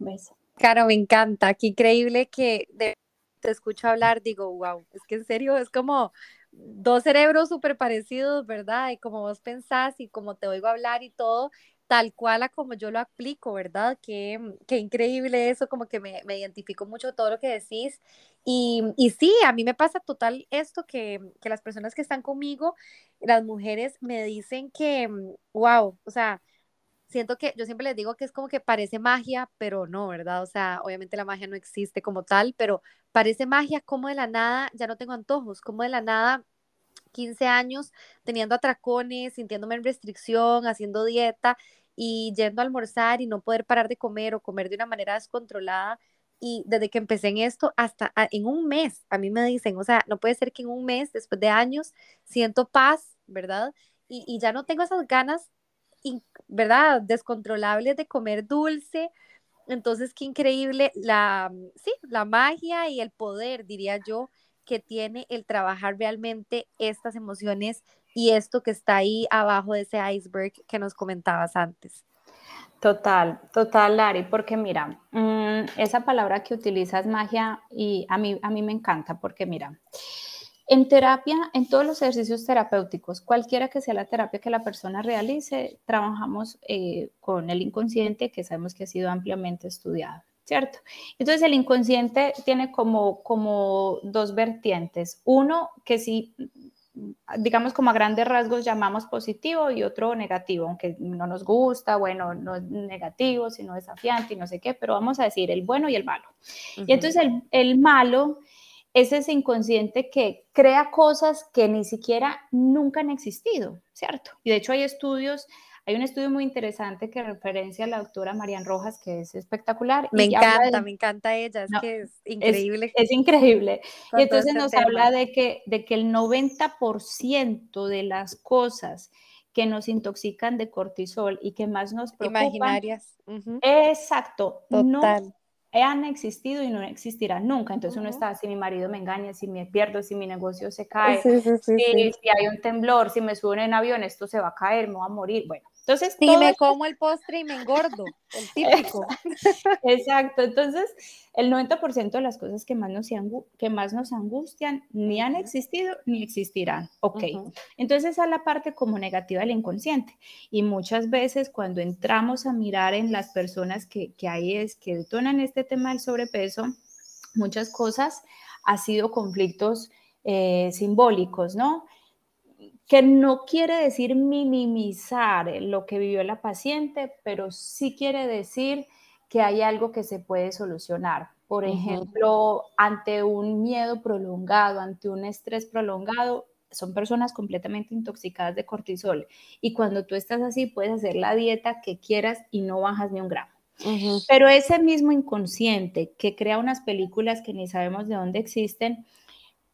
¿Ves? Claro, me encanta, qué increíble que te escucho hablar, digo, wow, es que en serio es como dos cerebros súper parecidos, ¿verdad? Y como vos pensás y como te oigo hablar y todo, tal cual a como yo lo aplico, ¿verdad? Qué, qué increíble eso, como que me, me, identifico mucho todo lo que decís. Y, y sí, a mí me pasa total esto, que, que las personas que están conmigo, las mujeres me dicen que, wow, o sea, siento que yo siempre les digo que es como que parece magia, pero no, ¿verdad? O sea, obviamente la magia no existe como tal, pero parece magia como de la nada, ya no tengo antojos, como de la nada 15 años teniendo atracones, sintiéndome en restricción, haciendo dieta y yendo a almorzar y no poder parar de comer o comer de una manera descontrolada. Y desde que empecé en esto, hasta en un mes, a mí me dicen, o sea, no puede ser que en un mes, después de años, siento paz, ¿verdad? Y, y ya no tengo esas ganas ¿verdad? Descontrolables de comer dulce. Entonces, qué increíble la, sí, la magia y el poder, diría yo, que tiene el trabajar realmente estas emociones y esto que está ahí abajo de ese iceberg que nos comentabas antes. Total, total, Lari, porque mira, mm, esa palabra que utilizas magia y a mí, a mí me encanta porque mira, en terapia, en todos los ejercicios terapéuticos, cualquiera que sea la terapia que la persona realice, trabajamos eh, con el inconsciente que sabemos que ha sido ampliamente estudiado, ¿cierto? Entonces el inconsciente tiene como, como dos vertientes. Uno que sí, digamos como a grandes rasgos llamamos positivo y otro negativo, aunque no nos gusta, bueno, no es negativo, sino desafiante y no sé qué, pero vamos a decir el bueno y el malo. Y entonces el, el malo es ese inconsciente que crea cosas que ni siquiera nunca han existido, ¿cierto? Y de hecho hay estudios, hay un estudio muy interesante que referencia a la doctora Marian Rojas, que es espectacular. Me encanta, me encanta ella, es que es increíble. Es, increíble. Y entonces este nos habla de que, de que el 90% de las cosas que nos intoxican de cortisol y que más nos preocupan. Imaginarias. Exacto. Total han existido y no existirán nunca. Entonces uno está, si mi marido me engaña, si me pierdo, si mi negocio se cae, si, hay un temblor, si me suben en avión, esto se va a caer, me va a morir. Bueno, entonces... Si me como el postre y me engordo, el típico. Exacto, entonces el 90% de las cosas que más, nos, que más nos angustian ni han existido ni existirán. Ok, entonces esa es la parte como negativa del inconsciente. Y muchas veces cuando entramos a mirar en las personas que, que hay es que detonan este tema del sobrepeso, muchas cosas ha sido conflictos eh, simbólicos, ¿no? Que no quiere decir minimizar lo que vivió la paciente, pero sí quiere decir que hay algo que se puede solucionar. Por ejemplo, ante un miedo prolongado, ante un estrés prolongado, son personas completamente intoxicadas de cortisol. Y cuando tú estás así, puedes hacer la dieta que quieras y no bajas ni un gramo. Pero ese mismo inconsciente que crea unas películas que ni sabemos de dónde existen,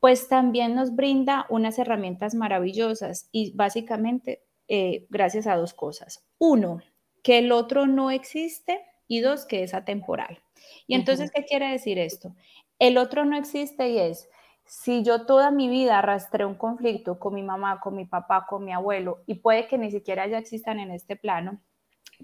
pues también nos brinda unas herramientas maravillosas y básicamente eh, gracias a dos cosas. Uno, que el otro no existe y dos, que es atemporal. Y entonces, ¿qué quiere decir esto? El otro no existe y es, si yo toda mi vida arrastré un conflicto con mi mamá, con mi papá, con mi abuelo, y puede que ni siquiera ya existan en este plano,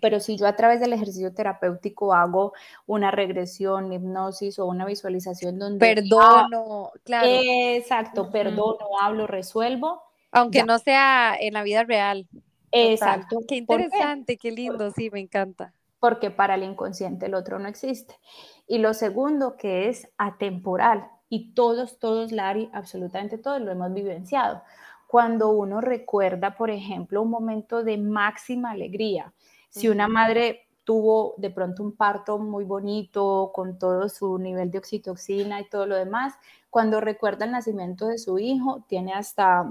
pero si yo a través del ejercicio terapéutico hago una regresión, hipnosis o una visualización donde... Perdono, claro. Exacto, perdono, hablo, resuelvo. Aunque no sea en la vida real. Exacto. Qué interesante, qué? lindo, sí, me encanta. Porque para el inconsciente el otro no existe. Y lo segundo que es atemporal. Y todos, todos, Lari, absolutamente todos lo hemos vivenciado. Cuando uno recuerda, por ejemplo, un momento de máxima alegría, si una madre tuvo de pronto un parto muy bonito, con todo su nivel de oxitoxina y todo lo demás, cuando recuerda el nacimiento de su hijo, tiene hasta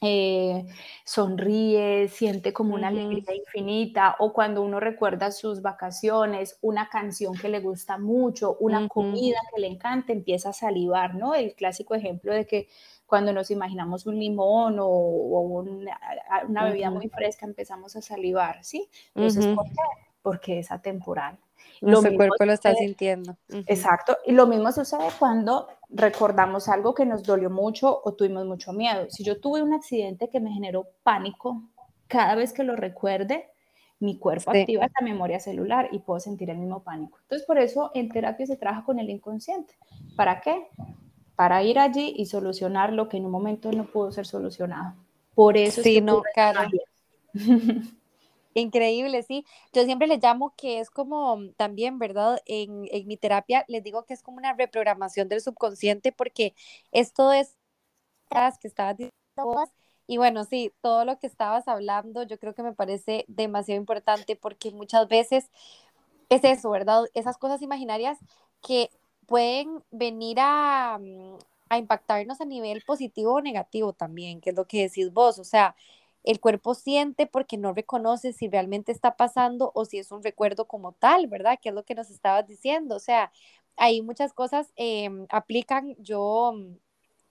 eh, sonríe, siente como una alegría infinita, o cuando uno recuerda sus vacaciones, una canción que le gusta mucho, una comida que le encanta, empieza a salivar, ¿no? El clásico ejemplo de que cuando nos imaginamos un limón o, una, bebida muy fresca empezamos a salivar, ¿sí? Entonces, ¿por qué? Porque es atemporal. Nuestro cuerpo lo está sintiendo. Exacto. Y lo mismo sucede cuando recordamos algo que nos dolió mucho o tuvimos mucho miedo. Si yo tuve un accidente que me generó pánico, cada vez que lo recuerde, mi cuerpo activa esta memoria celular y puedo sentir el mismo pánico. Entonces, por eso en terapia se trabaja con el inconsciente. ¿Para qué? Para ir allí y solucionar lo que en un momento no pudo ser solucionado. Por eso sí, no, cara. Increíble, sí. Yo siempre le llamo que es como también, ¿verdad? En, en, mi terapia les digo que es como una reprogramación del subconsciente porque esto es que estabas diciendo. Y bueno, sí, todo lo que estabas hablando yo creo que me parece demasiado importante porque muchas veces es eso, ¿verdad? Esas cosas imaginarias que pueden venir a, mm, a impactarnos a nivel positivo o negativo también, que es lo que decís vos, o sea, el cuerpo siente porque no reconoce si realmente está pasando o si es un recuerdo como tal, ¿verdad? Que es lo que nos estabas diciendo. O sea, hay muchas cosas em, aplican, yo, mm,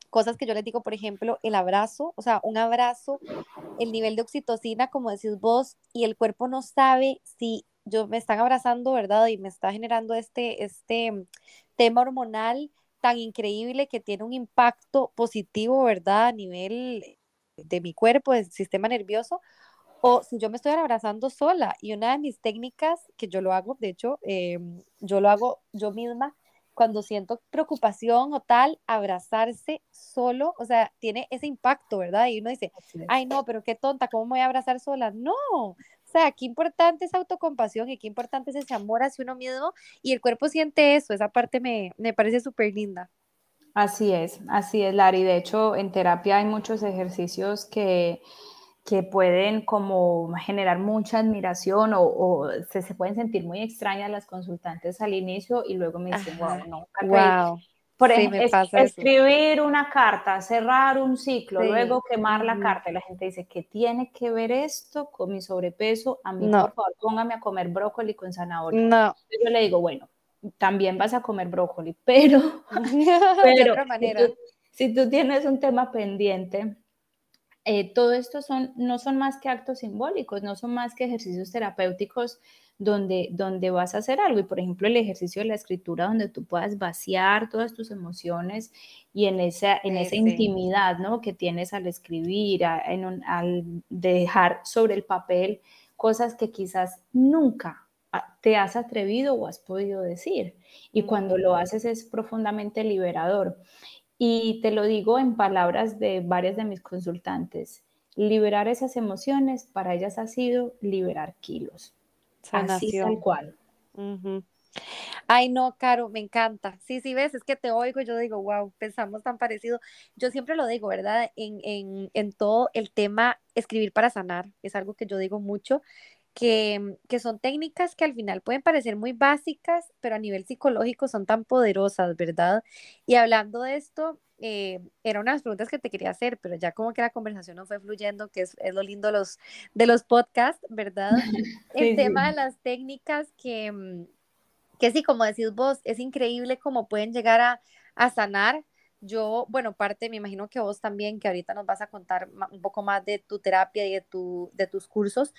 cosas que yo les digo, por ejemplo, el abrazo, o sea, un abrazo, el nivel de oxitocina, como decís vos, y el cuerpo no sabe si yo me están abrazando, ¿verdad? Y me está generando este, este mm, tema hormonal tan increíble que tiene un impacto positivo, ¿verdad? A nivel de mi cuerpo, del sistema nervioso, o si yo me estoy abrazando sola. Y una de mis técnicas, que yo lo hago, de hecho, em, yo lo hago yo misma, cuando siento preocupación o tal, abrazarse solo, o sea, tiene ese impacto, ¿verdad? Y uno dice, ay, no, pero qué tonta, ¿cómo me voy a abrazar sola? No, o sea, qué importante es autocompasión y qué importante es ese amor hacia uno mismo y el cuerpo siente eso, esa parte me, me parece súper linda. Así es, así es, Lari. De hecho, en terapia hay muchos ejercicios que, que pueden como generar mucha admiración o, se, se, pueden sentir muy extrañas las consultantes al inicio y luego me dicen, wow, no, wow. Por ejemplo, escribir una carta, cerrar un ciclo, luego quemar la carta. La gente dice, ¿qué tiene que ver esto con mi sobrepeso? A mí, por favor, póngame a comer brócoli con zanahoria. No. Yo le digo, bueno, también vas a comer brócoli, pero, pero otra manera. Si, tú, tienes un tema pendiente, eh, todo esto son, no son más que actos simbólicos, no son más que ejercicios terapéuticos donde, donde vas a hacer algo. Y por ejemplo, el ejercicio de la escritura, donde tú puedas vaciar todas tus emociones y en esa, en esa intimidad ¿no? que tienes al escribir, en al dejar sobre el papel cosas que quizás nunca te has atrevido o has podido decir. Y cuando lo haces es profundamente liberador. Y te lo digo en palabras de varias de mis consultantes. Liberar esas emociones para ellas ha sido liberar kilos. Así tal cual. Ay, no, Caro, me encanta. Sí, sí, ves, es que te oigo y yo digo, wow, pensamos tan parecido. Yo siempre lo digo, ¿verdad? En, en, en todo el tema escribir para sanar, es algo que yo digo mucho, que, que, son técnicas que al final pueden parecer muy básicas, pero a nivel psicológico son tan poderosas, ¿verdad? Y hablando de esto, eh, era una de las preguntas que te quería hacer, pero ya como que la conversación no fue fluyendo, que es, es lo lindo los, de los podcasts, ¿verdad? El tema de las técnicas que, que sí, como decís vos, es increíble cómo pueden llegar a, a sanar yo, bueno, parte, me imagino que vos también, que ahorita nos vas a contar un poco más de tu terapia y de, tu, de tus cursos,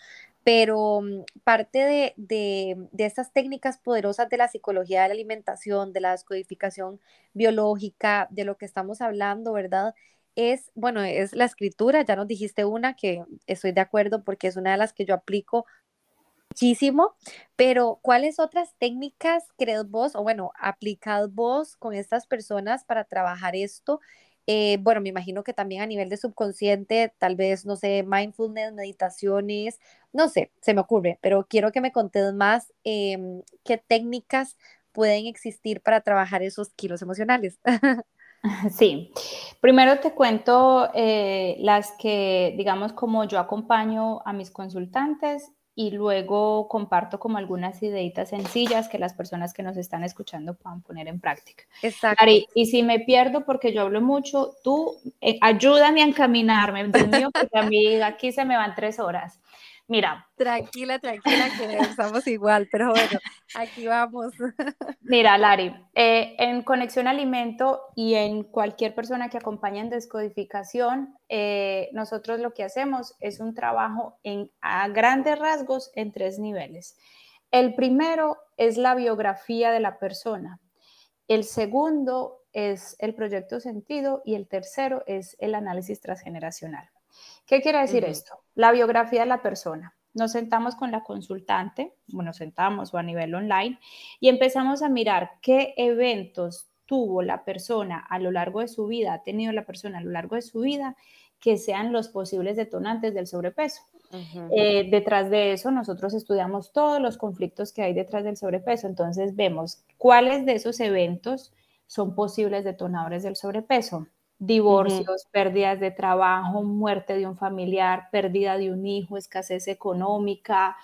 pero mm, parte de, de, de, estas técnicas poderosas de la psicología de la alimentación, de la descodificación biológica, de lo que estamos hablando, ¿verdad? Es, bueno, es la escritura, ya nos dijiste una que estoy de acuerdo porque es una de las que yo aplico muchísimo, pero ¿cuáles otras técnicas crees vos, o bueno, aplicad vos con estas personas para trabajar esto? Eh, bueno, me imagino que también a nivel de subconsciente, tal vez, no sé, mindfulness, meditaciones, no sé, se me ocurre, pero quiero que me contes más em, qué técnicas pueden existir para trabajar esos kilos emocionales. Sí, primero te cuento eh, las que, digamos, como yo acompaño a mis consultantes y luego comparto como algunas ideitas sencillas que las personas que nos están escuchando puedan poner en práctica. Exacto. y si me pierdo porque yo hablo mucho, tú eh, ayúdame a encaminarme, Dios mío, porque a mí aquí se me van tres horas. Mira. Tranquila, tranquila, que estamos igual, pero bueno, aquí vamos. Mira, Lari, eh, en Conexión Alimento y en cualquier persona que acompañe en descodificación, eh, nosotros lo que hacemos es un trabajo en, a grandes rasgos en tres niveles. El primero es la biografía de la persona. El segundo es el proyecto sentido y el tercero es el análisis transgeneracional. ¿Qué quiere decir esto? La biografía de la persona. Nos sentamos con la consultante, bueno, sentamos o a nivel online y empezamos a mirar qué eventos tuvo la persona a lo largo de su vida, ha tenido la persona a lo largo de su vida, que sean los posibles detonantes del sobrepeso. Eh, detrás de eso, nosotros estudiamos todos los conflictos que hay detrás del sobrepeso. Entonces, vemos cuáles de esos eventos son posibles detonadores del sobrepeso divorcios, pérdidas de trabajo, muerte de un familiar, pérdida de un hijo, escasez económica,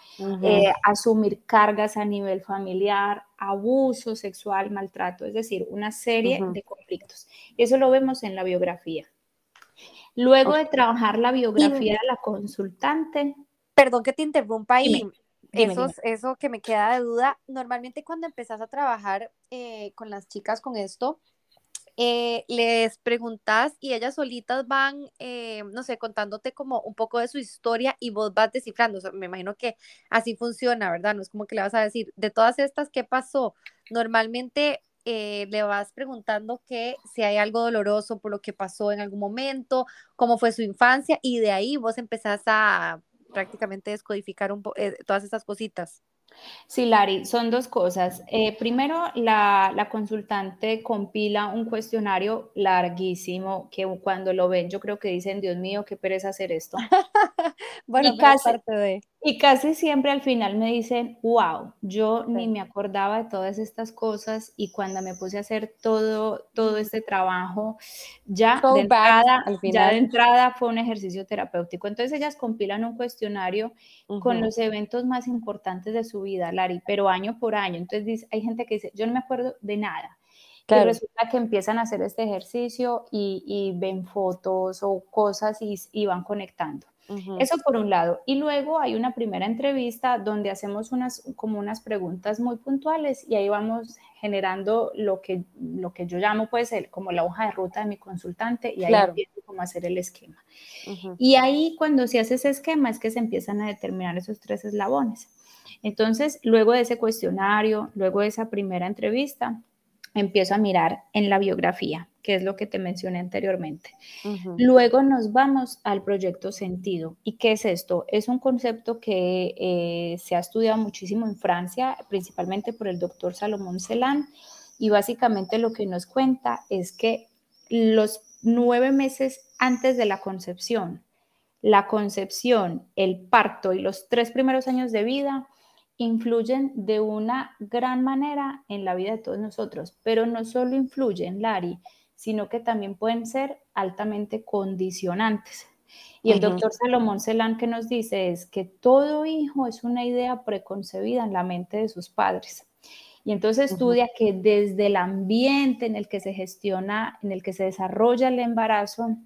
eh, asumir cargas a nivel familiar, abuso sexual, maltrato, es decir, una serie de conflictos. Eso lo vemos en la biografía. Luego de trabajar la biografía de la consultante. Perdón que te interrumpa ahí. eso, eso que me queda de duda, normalmente cuando empezás a trabajar eh, con las chicas con esto, eh, les preguntas y ellas solitas van, eh, no sé, contándote como un poco de su historia y vos vas descifrando. me imagino que así funciona, ¿verdad? No es como que le vas a decir, de todas estas, ¿qué pasó? Normalmente eh, le vas preguntando que si hay algo doloroso por lo que pasó en algún momento, cómo fue su infancia y de ahí vos empezás a prácticamente descodificar un todas esas cositas. Sí, Lari, son dos cosas. Eh, primero, la, consultante compila un cuestionario larguísimo que cuando lo ven yo creo que dicen, Dios mío, qué pereza hacer esto. bueno, y casi, parte de... Y casi siempre al final me dicen, wow, yo ni me acordaba de todas estas cosas y cuando me puse a hacer todo, todo este trabajo, ya de, entrada, ya de entrada fue un ejercicio terapéutico. Entonces ellas compilan un cuestionario con los eventos más importantes de su vida, Lari, pero año por año. Entonces hay gente que dice, yo no me acuerdo de nada. Y resulta que empiezan a hacer este ejercicio y, ven fotos o cosas y van conectando. Eso por un lado. Y luego hay una primera entrevista donde hacemos unas, como unas preguntas muy puntuales y ahí vamos generando lo que, lo que yo llamo pues el, como la hoja de ruta de mi consultante y ahí empiezo como a hacer el esquema. Y ahí cuando se hace ese esquema es que se empiezan a determinar esos tres eslabones. Entonces, luego de ese cuestionario, luego de esa primera entrevista, empiezo a mirar en la biografía, que es lo que te mencioné anteriormente. Luego nos vamos al proyecto sentido. ¿Y qué es esto? Es un concepto que eh, se ha estudiado muchísimo en Francia, principalmente por el doctor Salomón Celan, y básicamente lo que nos cuenta es que los nueve meses antes de la concepción, la concepción, el parto y los tres primeros años de vida influyen de una gran manera en la vida de todos nosotros, pero no solo influyen, Lari, sino que también pueden ser altamente condicionantes. Y el doctor Salomón Celán que nos dice es que todo hijo es una idea preconcebida en la mente de sus padres. Y entonces estudia que desde el ambiente en el que se gestiona, en el que se desarrolla el embarazo,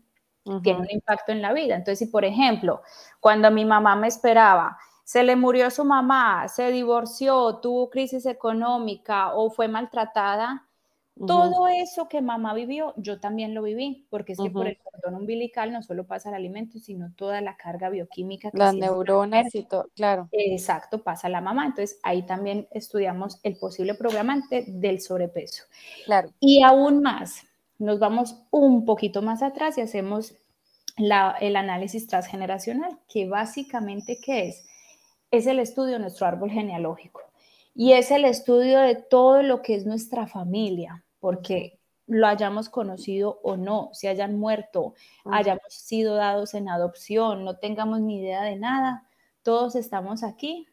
tiene un impacto en la vida. Entonces, si por ejemplo, cuando mi mamá me esperaba, se le murió su mamá, se divorció, tuvo crisis económica o fue maltratada, Todo eso que mamá vivió, yo también lo viví, porque es que por el cordón umbilical no solo pasa el alimento, sino toda la carga bioquímica. Que Las neuronas y todo, claro. Exacto, pasa la mamá. Entonces ahí también estudiamos el posible programante del sobrepeso. Claro. Y aún más, nos vamos un poquito más atrás y hacemos el análisis transgeneracional, que básicamente, ¿qué es? Es el estudio de nuestro árbol genealógico. Y es el estudio de todo lo que es nuestra familia, porque lo hayamos conocido o no, si hayan muerto, hayamos sido dados en adopción, no tengamos ni idea de nada, todos estamos aquí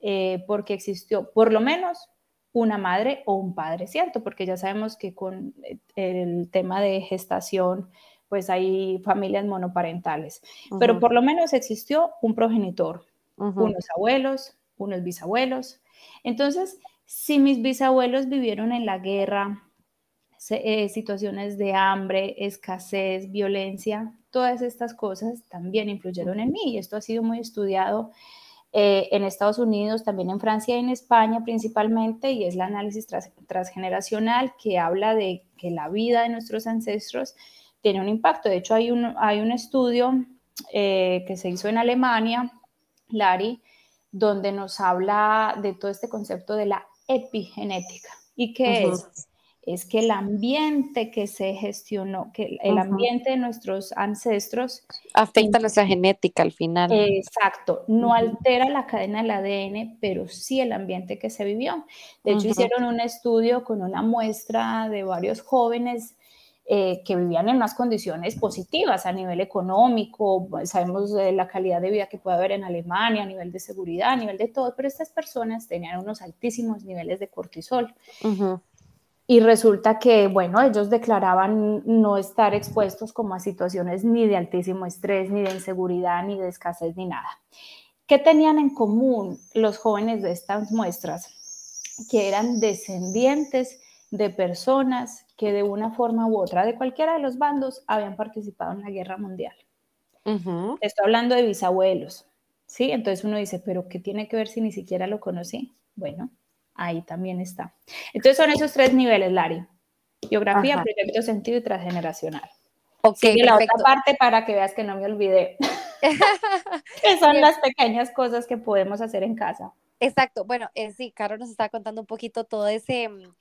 eh, porque existió por lo menos una madre o un padre, ¿cierto? Porque ya sabemos que con eh, el tema de gestación, pues hay familias monoparentales, pero por lo menos existió un progenitor, unos abuelos, unos bisabuelos. Entonces, si mis bisabuelos vivieron en la guerra, eh, situaciones de hambre, escasez, violencia, todas estas cosas también influyeron en mí y esto ha sido muy estudiado eh, en Estados Unidos, también en Francia y en España principalmente, y es el análisis transgeneracional que habla de que la vida de nuestros ancestros tiene un impacto. De hecho, hay un, hay un estudio eh, que se hizo en Alemania, Lari, donde nos habla de todo este concepto de la epigenética. ¿Y qué es? Es que el ambiente que se gestionó, que el ambiente de nuestros ancestros... Afecta nuestra genética al final. Exacto, no altera la cadena del ADN, pero sí el ambiente que se vivió. De hecho, hicieron un estudio con una muestra de varios jóvenes eh, que vivían en unas condiciones positivas a nivel económico, sabemos de la calidad de vida que puede haber en Alemania, a nivel de seguridad, a nivel de todo, pero estas personas tenían unos altísimos niveles de cortisol. Y resulta que, bueno, ellos declaraban no estar expuestos como a situaciones ni de altísimo estrés, ni de inseguridad, ni de escasez, ni nada. ¿Qué tenían en común los jóvenes de estas muestras? Que eran descendientes de personas que de una forma u otra, de cualquiera de los bandos, habían participado en la guerra mundial. Estoy hablando de bisabuelos, ¿sí? Entonces uno dice, pero ¿qué tiene que ver si ni siquiera lo conocí? Bueno, ahí también está. Entonces son esos tres niveles, Lari. Biografía, proyecto sentido y transgeneracional. Ok, Sigue la otra parte para que veas que no me olvidé. que son las pequeñas cosas que podemos hacer en casa. Exacto. Bueno, eh, sí, Caro nos está contando un poquito todo ese mm,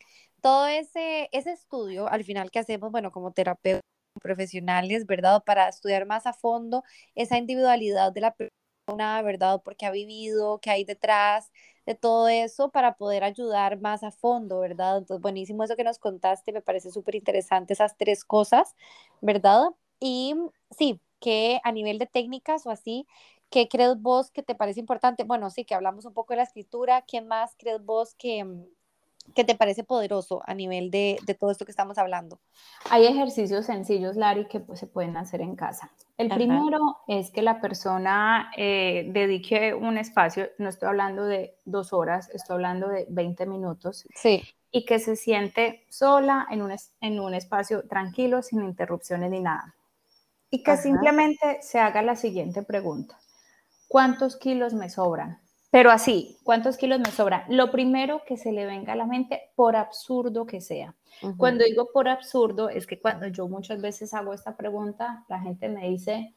todo ese, ese estudio al final que hacemos, bueno, como terapeutas profesionales, ¿verdad? Para estudiar más a fondo esa individualidad de la persona, ¿verdad? Porque ha vivido, qué hay detrás de todo eso para poder ayudar más a fondo, ¿verdad? Entonces, buenísimo eso que nos contaste, me parece súper interesante esas tres cosas, ¿verdad? Y sí, que a nivel de técnicas o así, ¿qué crees vos que te parece importante? Bueno, sí, que hablamos un poco de la escritura, ¿qué más crees vos que, ¿Qué te parece poderoso a nivel de, todo esto que estamos hablando? Hay ejercicios sencillos, Lari, que pues, se pueden hacer en casa. El primero es que la persona eh, dedique un espacio, no estoy hablando de dos horas, estoy hablando de 20 minutos. Sí. Y que se siente sola en un, en un espacio tranquilo, sin interrupciones ni nada. Y que simplemente se haga la siguiente pregunta. ¿Cuántos kilos me sobran? Pero así, ¿cuántos kilos me sobran? Lo primero que se le venga a la mente, por absurdo que sea. Cuando digo por absurdo, es que cuando yo muchas veces hago esta pregunta, la gente me dice,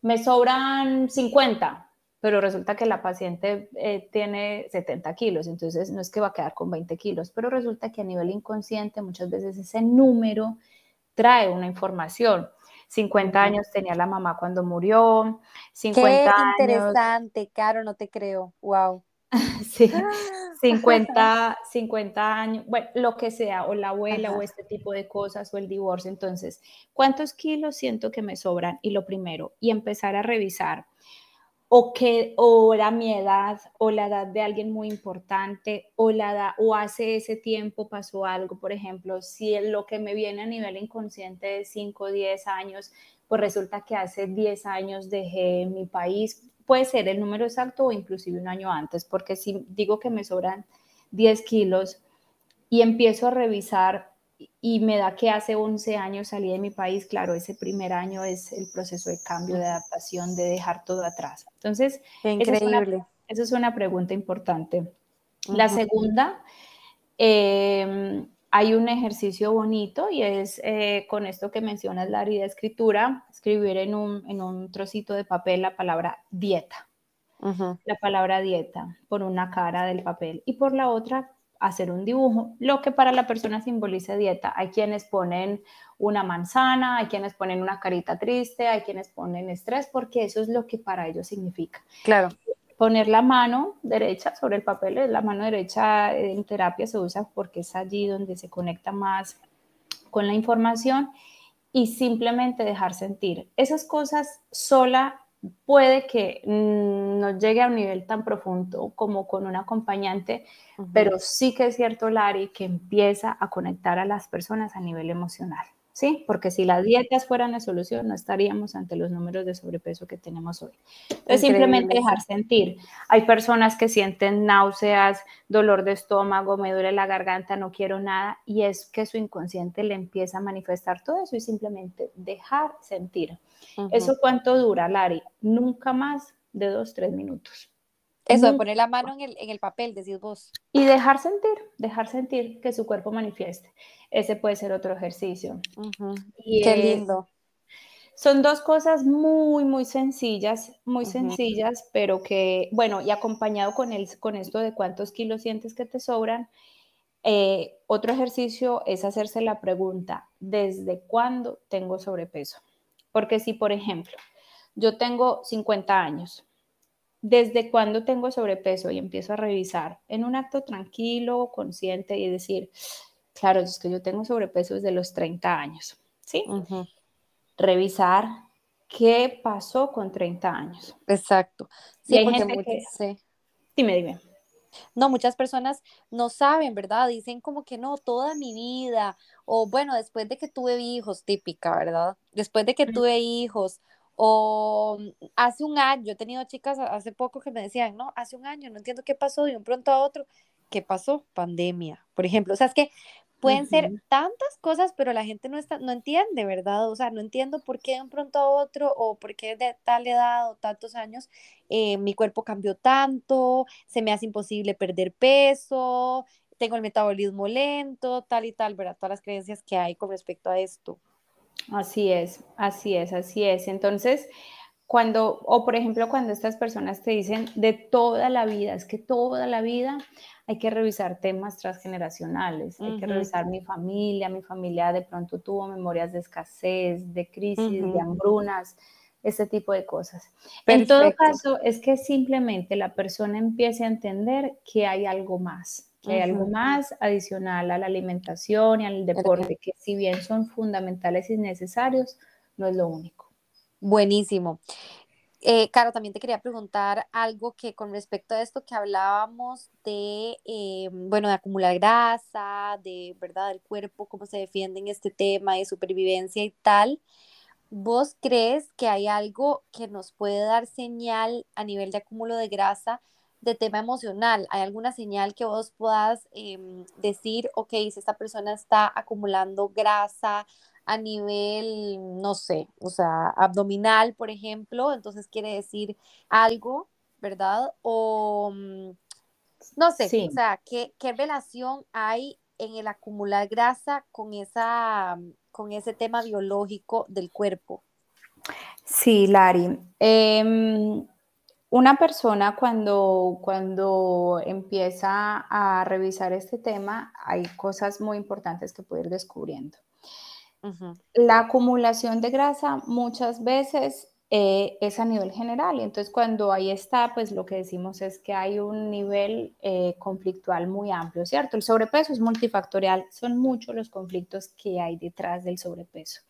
me sobran 50, pero resulta que la paciente eh, tiene 70 kilos, entonces no es que va a quedar con 20 kilos, pero resulta que a nivel inconsciente muchas veces ese número trae una información. 50 años tenía la mamá cuando murió, 50 Qué interesante, Caro, no te creo, wow. sí, 50, 50 años, bueno, lo que sea, o la abuela o este tipo de cosas, o el divorcio. Entonces, ¿cuántos kilos siento que me sobran? Y lo primero, y empezar a revisar o que o era mi edad o la edad de alguien muy importante o la edad, o hace ese tiempo pasó algo, por ejemplo, si lo que me viene a nivel inconsciente de 5 o 10 años, pues resulta que hace 10 años dejé mi país, puede ser el número exacto o inclusive un año antes, porque si digo que me sobran 10 kilos y empiezo a revisar y me da que hace 11 años salí de mi país, claro, ese primer año es el proceso de cambio, de adaptación, de dejar todo atrás. Entonces, increíble. Esa es, una, pregunta importante. La segunda, em, hay un ejercicio bonito y es eh, con esto que mencionas, Larry, de escritura, escribir en un, en un trocito de papel la palabra dieta. La palabra dieta por una cara del papel y por la otra hacer un dibujo, lo que para la persona simboliza dieta. Hay quienes ponen una manzana, hay quienes ponen una carita triste, hay quienes ponen estrés, porque eso es lo que para ellos significa. Claro poner la mano derecha sobre el papel. La mano derecha en terapia se usa porque es allí donde se conecta más con la información y simplemente dejar sentir. Esas cosas sola puede que mm, no llegue a un nivel tan profundo como con un acompañante, pero sí que es cierto, Lari, que empieza a conectar a las personas a nivel emocional. ¿Sí? Porque si las dietas fueran la solución, no estaríamos ante los números de sobrepeso que tenemos hoy. Entonces, simplemente dejar sentir. Hay personas que sienten náuseas, dolor de estómago, me duele la garganta, no quiero nada, y es que su inconsciente le empieza a manifestar todo eso y simplemente dejar sentir. ¿Eso cuánto dura, Lari? Nunca más de dos, tres minutos. Eso, de poner la mano en el, en el papel, decís vos. Y dejar sentir, dejar sentir que su cuerpo manifieste. Ese puede ser otro ejercicio. Qué lindo. Son dos cosas muy, muy sencillas, muy sencillas, pero que, bueno, y acompañado con, el, con esto de cuántos kilos sientes que te sobran, eh, otro ejercicio es hacerse la pregunta, ¿desde cuándo tengo sobrepeso? Porque si, por ejemplo, yo tengo 50 años, desde cuándo tengo sobrepeso y empiezo a revisar en un acto tranquilo, consciente y decir, claro, es que yo tengo sobrepeso desde los 30 años, ¿sí? Revisar qué pasó con 30 años. Exacto. Sí, porque sí. Dime, dime. No, muchas personas no saben, ¿verdad? Dicen como que no, toda mi vida, o bueno, después de que tuve hijos, típica, ¿verdad? Después de que tuve hijos, o hace un año, yo he tenido chicas hace poco que me decían, no, hace un año, no entiendo qué pasó de un pronto a otro. ¿Qué pasó? Pandemia, por ejemplo. O sea, es que pueden ser tantas cosas, pero la gente no, está, no entiende, ¿verdad? O sea, no entiendo por qué de un pronto a otro o por qué de tal edad o tantos años eh, mi cuerpo cambió tanto, se me hace imposible perder peso, tengo el metabolismo lento, tal y tal, ¿verdad? Todas las creencias que hay con respecto a esto. Así es, así es, así es. Entonces, cuando, o por ejemplo, cuando estas personas te dicen de toda la vida, es que toda la vida hay que revisar temas transgeneracionales, hay que revisar mi familia, mi familia de pronto tuvo memorias de escasez, de crisis, de hambrunas, ese tipo de cosas. En todo caso, es que simplemente la persona empiece a entender que hay algo más que hay algo más adicional a la alimentación y al deporte, que si bien son fundamentales y necesarios, no es lo único. Buenísimo. Eh, Caro, también te quería preguntar algo que con respecto a esto que hablábamos de, eh, bueno, de acumular grasa, de, ¿verdad?, del cuerpo, cómo se defiende en este tema de supervivencia y tal. ¿Vos crees que hay algo que nos puede dar señal a nivel de acúmulo de grasa de tema emocional? ¿Hay alguna señal que vos puedas em, decir, ok, si esta persona está acumulando grasa a nivel, no sé, o sea, abdominal, por ejemplo, entonces quiere decir algo, ¿verdad? O, mm, no sé, o sea, ¿qué, ¿qué relación hay en el acumular grasa con, esa, con ese tema biológico del cuerpo? Sí, Lari. Em, una persona cuando, cuando empieza a revisar este tema, hay cosas muy importantes que puede ir descubriendo. La acumulación de grasa muchas veces eh, es a nivel general y entonces cuando ahí está, pues lo que decimos es que hay un nivel eh, conflictual muy amplio, ¿cierto? El sobrepeso es multifactorial, son muchos los conflictos que hay detrás del sobrepeso.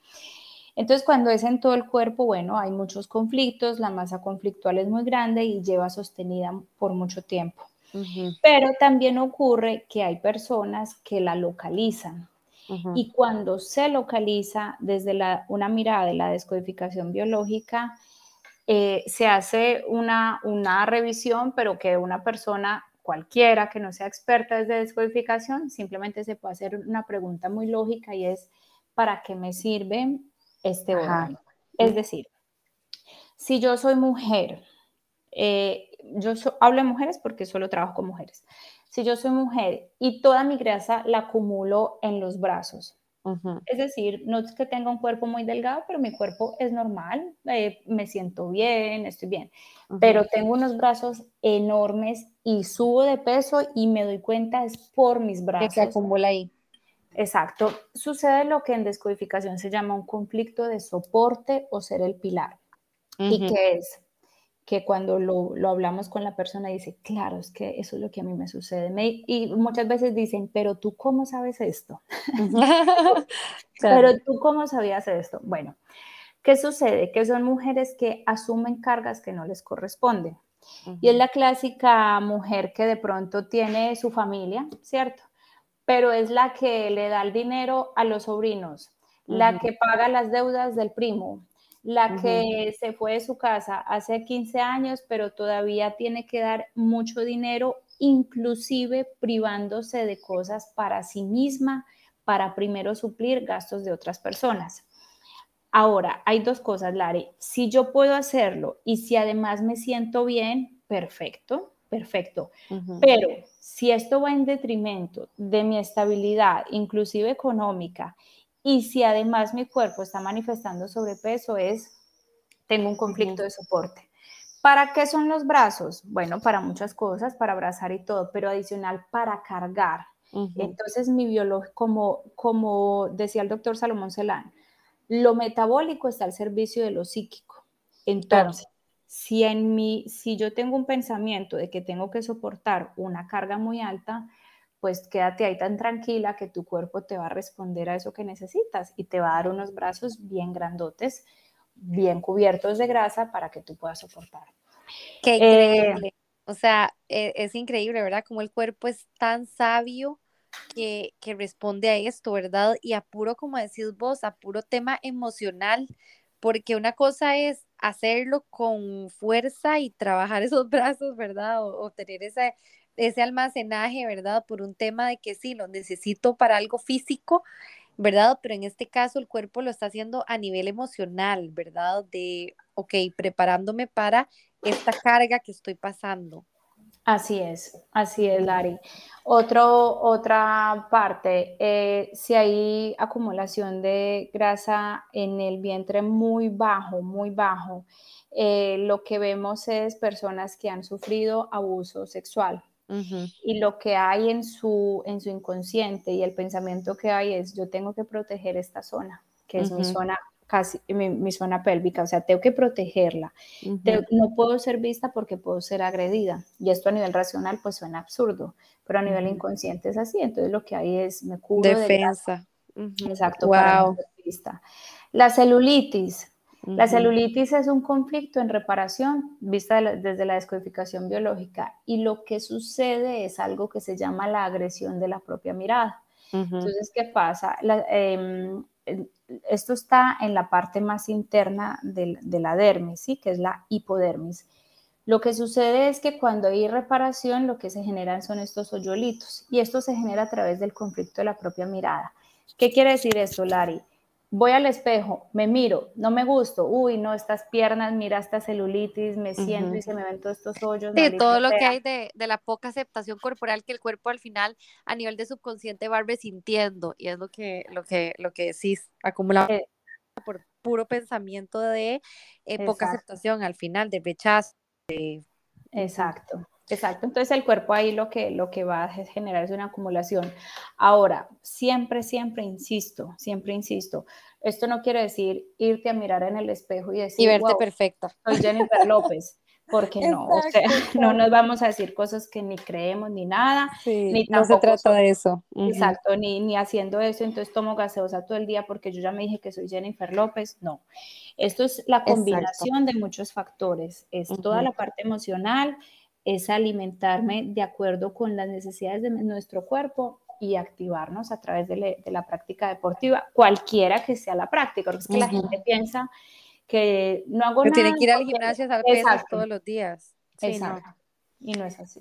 Entonces, cuando es en todo el cuerpo, bueno, hay muchos conflictos, la masa conflictual es muy grande y lleva sostenida por mucho tiempo. Pero también ocurre que hay personas que la localizan. Y cuando se localiza desde una mirada de la descodificación biológica, eh, se hace una, una revisión, pero que una persona cualquiera que no sea experta desde descodificación, simplemente se puede hacer una pregunta muy lógica y es, ¿para qué me sirve este órgano. Es decir, si yo soy mujer, eh, yo hablo de mujeres porque solo trabajo con mujeres. Si yo soy mujer y toda mi grasa la acumulo en los brazos, es decir, no es que tenga un cuerpo muy delgado, pero mi cuerpo es normal, eh, me siento bien, estoy bien, pero tengo unos brazos enormes y subo de peso y me doy cuenta es por mis brazos. Que se acumula ahí. Exacto. Sucede lo que en descodificación se llama un conflicto de soporte o ser el pilar. ¿Y qué es? Que cuando lo, lo, hablamos con la persona dice, claro, es que eso es lo que a mí me sucede. y muchas veces dicen, pero tú cómo sabes esto? Pero tú cómo sabías esto? Bueno, ¿qué sucede? Que son mujeres que asumen cargas que no les corresponden. Y es la clásica mujer que de pronto tiene su familia, ¿cierto? Pero es la que le da el dinero a los sobrinos, la que paga las deudas del primo, la que se fue de su casa hace 15 años, pero todavía tiene que dar mucho dinero, inclusive privándose de cosas para sí misma, para primero suplir gastos de otras personas. Ahora, hay dos cosas, Lari. Si yo puedo hacerlo y si además me siento bien, perfecto, perfecto. Pero si esto va en detrimento de mi estabilidad, inclusive económica, y si además mi cuerpo está manifestando sobrepeso, es, tengo un conflicto de soporte. ¿Para qué son los brazos? Bueno, para muchas cosas, para abrazar y todo, pero adicional para cargar. Entonces, mi biología, como, como decía el doctor Salomón Celán, lo metabólico está al servicio de lo psíquico. Entonces, si, en mi, si yo tengo un pensamiento de que tengo que soportar una carga muy alta, pues quédate ahí tan tranquila que tu cuerpo te va a responder a eso que necesitas y te va a dar unos brazos bien grandotes, bien cubiertos de grasa para que tú puedas soportar. Qué eh, increíble. o sea, e, es, increíble, ¿verdad? Como el cuerpo es tan sabio que, que, responde a esto, ¿verdad? Y a puro, como decís vos, a puro tema emocional, porque una cosa es hacerlo con fuerza y trabajar esos brazos, ¿verdad? O, o tener ese almacenaje, ¿verdad? Por un tema de que sí, lo necesito para algo físico, ¿verdad? Pero en este caso el cuerpo lo está haciendo a nivel emocional, ¿verdad? De, ok, preparándome para esta carga que estoy pasando. Así es, así es, Lari. Otro, otra parte, eh, si hay acumulación de grasa en el vientre muy bajo, muy bajo, eh, lo que vemos es personas que han sufrido abuso sexual, y lo que hay en su, en su inconsciente y el pensamiento que hay es, yo tengo que proteger esta zona, que es mi zona casi mi, zona pélvica, o sea, tengo que protegerla. no puedo ser vista porque puedo ser agredida. Y esto a nivel racional pues suena absurdo, pero a nivel inconsciente es así. Entonces lo que hay es, me cubro Defensa. Exacto, wow. vista. La celulitis, la celulitis es un conflicto en reparación vista desde la descodificación biológica y lo que sucede es algo que se llama la agresión de la propia mirada. Entonces, ¿qué pasa? Em, esto está en la parte más interna de, la dermis, ¿sí? que es la hipodermis. Lo que sucede es que cuando hay reparación, lo que se generan son estos hoyuelitos y esto se genera a través del conflicto de la propia mirada. ¿Qué quiere decir esto, Lari? Voy al espejo, me miro, no me gusto, uy, no, estas piernas, mira esta celulitis, me siento y se me ven todos estos hoyos. Sí, todo lo que hay de, la poca aceptación corporal que el cuerpo al final a nivel de subconsciente va resintiendo y es lo que, lo que, lo que decís, acumulado eh, por puro pensamiento de eh, poca aceptación al final, de rechazo. Exacto. Exacto, entonces el cuerpo ahí lo que, lo que va a generar es una acumulación. Ahora, siempre, siempre insisto, siempre insisto, esto no quiere decir irte a mirar en el espejo y decir, y verte perfecta. Soy Jennifer López, porque no, o sea, no nos vamos a decir cosas que ni creemos ni nada, ni no se trata de eso. Exacto, ni, ni haciendo eso, entonces tomo gaseosa todo el día porque yo ya me dije que soy Jennifer López, no. Esto es la combinación de muchos factores, es toda la parte emocional, es alimentarme de acuerdo con las necesidades de nuestro cuerpo y activarnos a través de, la práctica deportiva, cualquiera que sea la práctica, porque es que la gente piensa que no hago nada. Tiene que ir al gimnasio a pesas todos los días. Exacto. Y no es así.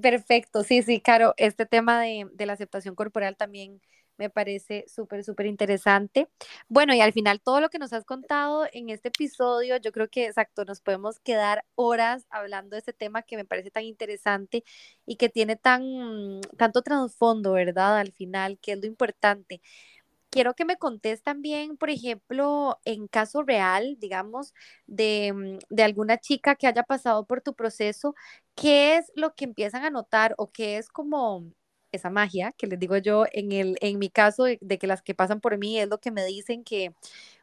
Perfecto, sí, sí, claro, este tema de, de, la aceptación corporal también Me parece súper, súper interesante. Bueno, y al final todo lo que nos has contado en este episodio, yo creo que exacto, nos podemos quedar horas hablando de este tema que me parece tan interesante y que tiene tan, tanto trasfondo, ¿verdad? Al final, que es lo importante quiero que me contes también, por ejemplo, en caso real, digamos, de, mm, de, alguna chica que haya pasado por tu proceso, ¿qué es lo que empiezan a notar o qué es como esa magia que les digo yo en, el, en mi caso de, que las que pasan por mí es lo que me dicen que,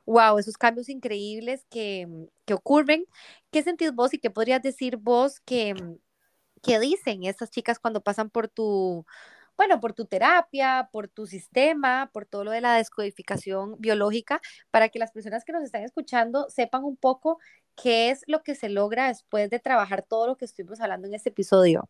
wow, esos cambios increíbles que, que ocurren. ¿Qué sentís vos y qué podrías decir vos que, que dicen estas chicas cuando pasan por tu, bueno, por tu terapia, por tu sistema, por todo lo de la descodificación biológica, para que las personas que nos están escuchando sepan un poco qué es lo que se logra después de trabajar todo lo que estuvimos hablando en este episodio.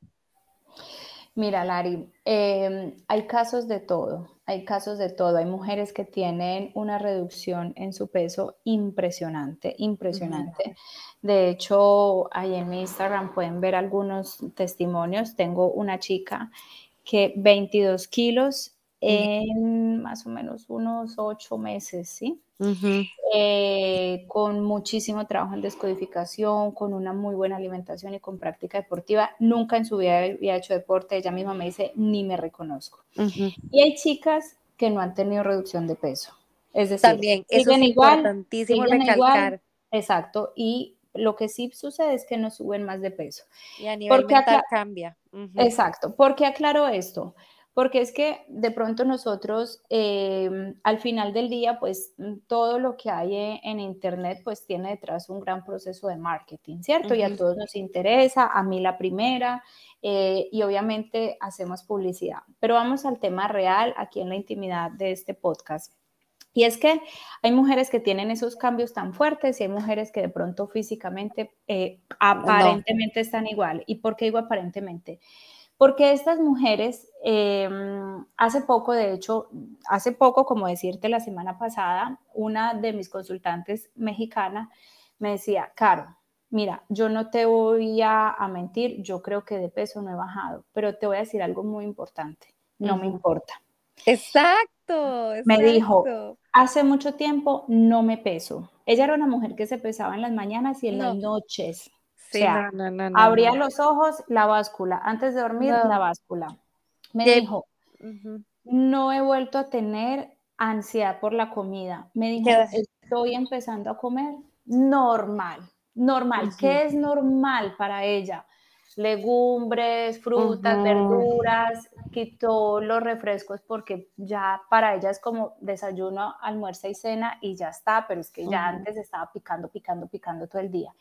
Mira, Lari, em, hay casos de todo, hay casos de todo. Hay mujeres que tienen una reducción en su peso impresionante, impresionante. De hecho, ahí en mi Instagram pueden ver algunos testimonios. Tengo una chica que 22 kilos en más o menos unos ocho meses, ¿sí? Eh, con muchísimo trabajo en descodificación, con una muy buena alimentación y con práctica deportiva. Nunca en su vida había hecho deporte, ella misma me dice, ni me reconozco. Y hay chicas que no han tenido reducción de peso. Es decir, también eso es igual, importantísimo recalcar. exacto, y lo que sí sucede es que no suben más de peso. Y a nivel porque mental cambia. Exacto. ¿Por qué aclaro esto? Porque es que de pronto nosotros em, al final del día, pues mm, todo lo que hay e, en, Internet, pues tiene detrás un gran proceso de marketing, ¿cierto? Y a todos nos interesa, a mí la primera, eh, y obviamente hacemos publicidad. Pero vamos al tema real aquí en la intimidad de este podcast. Y es que hay mujeres que tienen esos cambios tan fuertes y hay mujeres que de pronto físicamente eh, aparentemente están igual. ¿Y por qué digo aparentemente? Porque estas mujeres, em, hace poco, de hecho, hace poco, como decirte la semana pasada, una de mis consultantes mexicana me decía, Caro, mira, yo no te voy a, mentir, yo creo que de peso no he bajado, pero te voy a decir algo muy importante, no me importa. Exacto, Me dijo, hace mucho tiempo no me peso. Ella era una mujer que se pesaba en las mañanas y en las noches. O sea, abría los ojos, la báscula. Antes de dormir, la báscula. Me dijo, no he vuelto a tener ansiedad por la comida. Me dijo, estoy empezando a comer normal, normal. ¿Qué es normal para ella? legumbres, frutas, verduras, quitó los refrescos porque ya para ella es como desayuno, almuerzo y cena y ya está, pero es que ya antes estaba picando, picando, picando todo el día.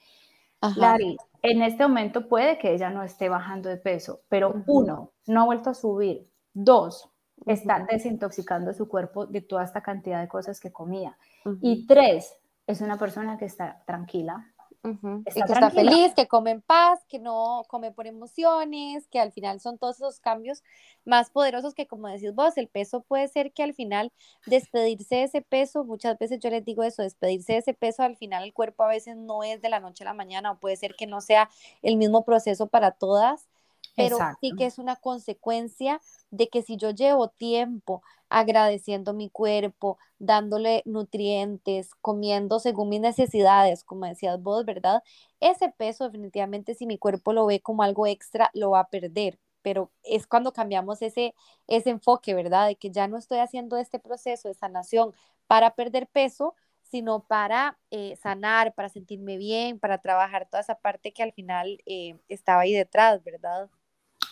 Lari, en este momento puede que ella no esté bajando de peso, pero uno, no ha vuelto a subir. Dos, está desintoxicando su cuerpo de toda esta cantidad de cosas que comía. Y tres, es una persona que está tranquila, que está feliz, que come en paz, que no come por emociones, que al final son todos esos cambios más poderosos que como decís vos, el peso puede ser que al final despedirse de ese peso, muchas veces yo les digo eso, despedirse de ese peso, al final el cuerpo a veces no es de la noche a la mañana o puede ser que no sea el mismo proceso para todas, pero sí que es una consecuencia de que si yo llevo tiempo agradeciendo mi cuerpo, dándole nutrientes, comiendo según mis necesidades, como decías vos, ¿verdad? Ese peso definitivamente si mi cuerpo lo ve como algo extra, lo va a perder, pero es cuando cambiamos ese, ese enfoque, ¿verdad? De que ya no estoy haciendo este proceso de sanación para perder peso, sino para eh, sanar, para sentirme bien, para trabajar toda esa parte que al final eh, estaba ahí detrás, ¿verdad?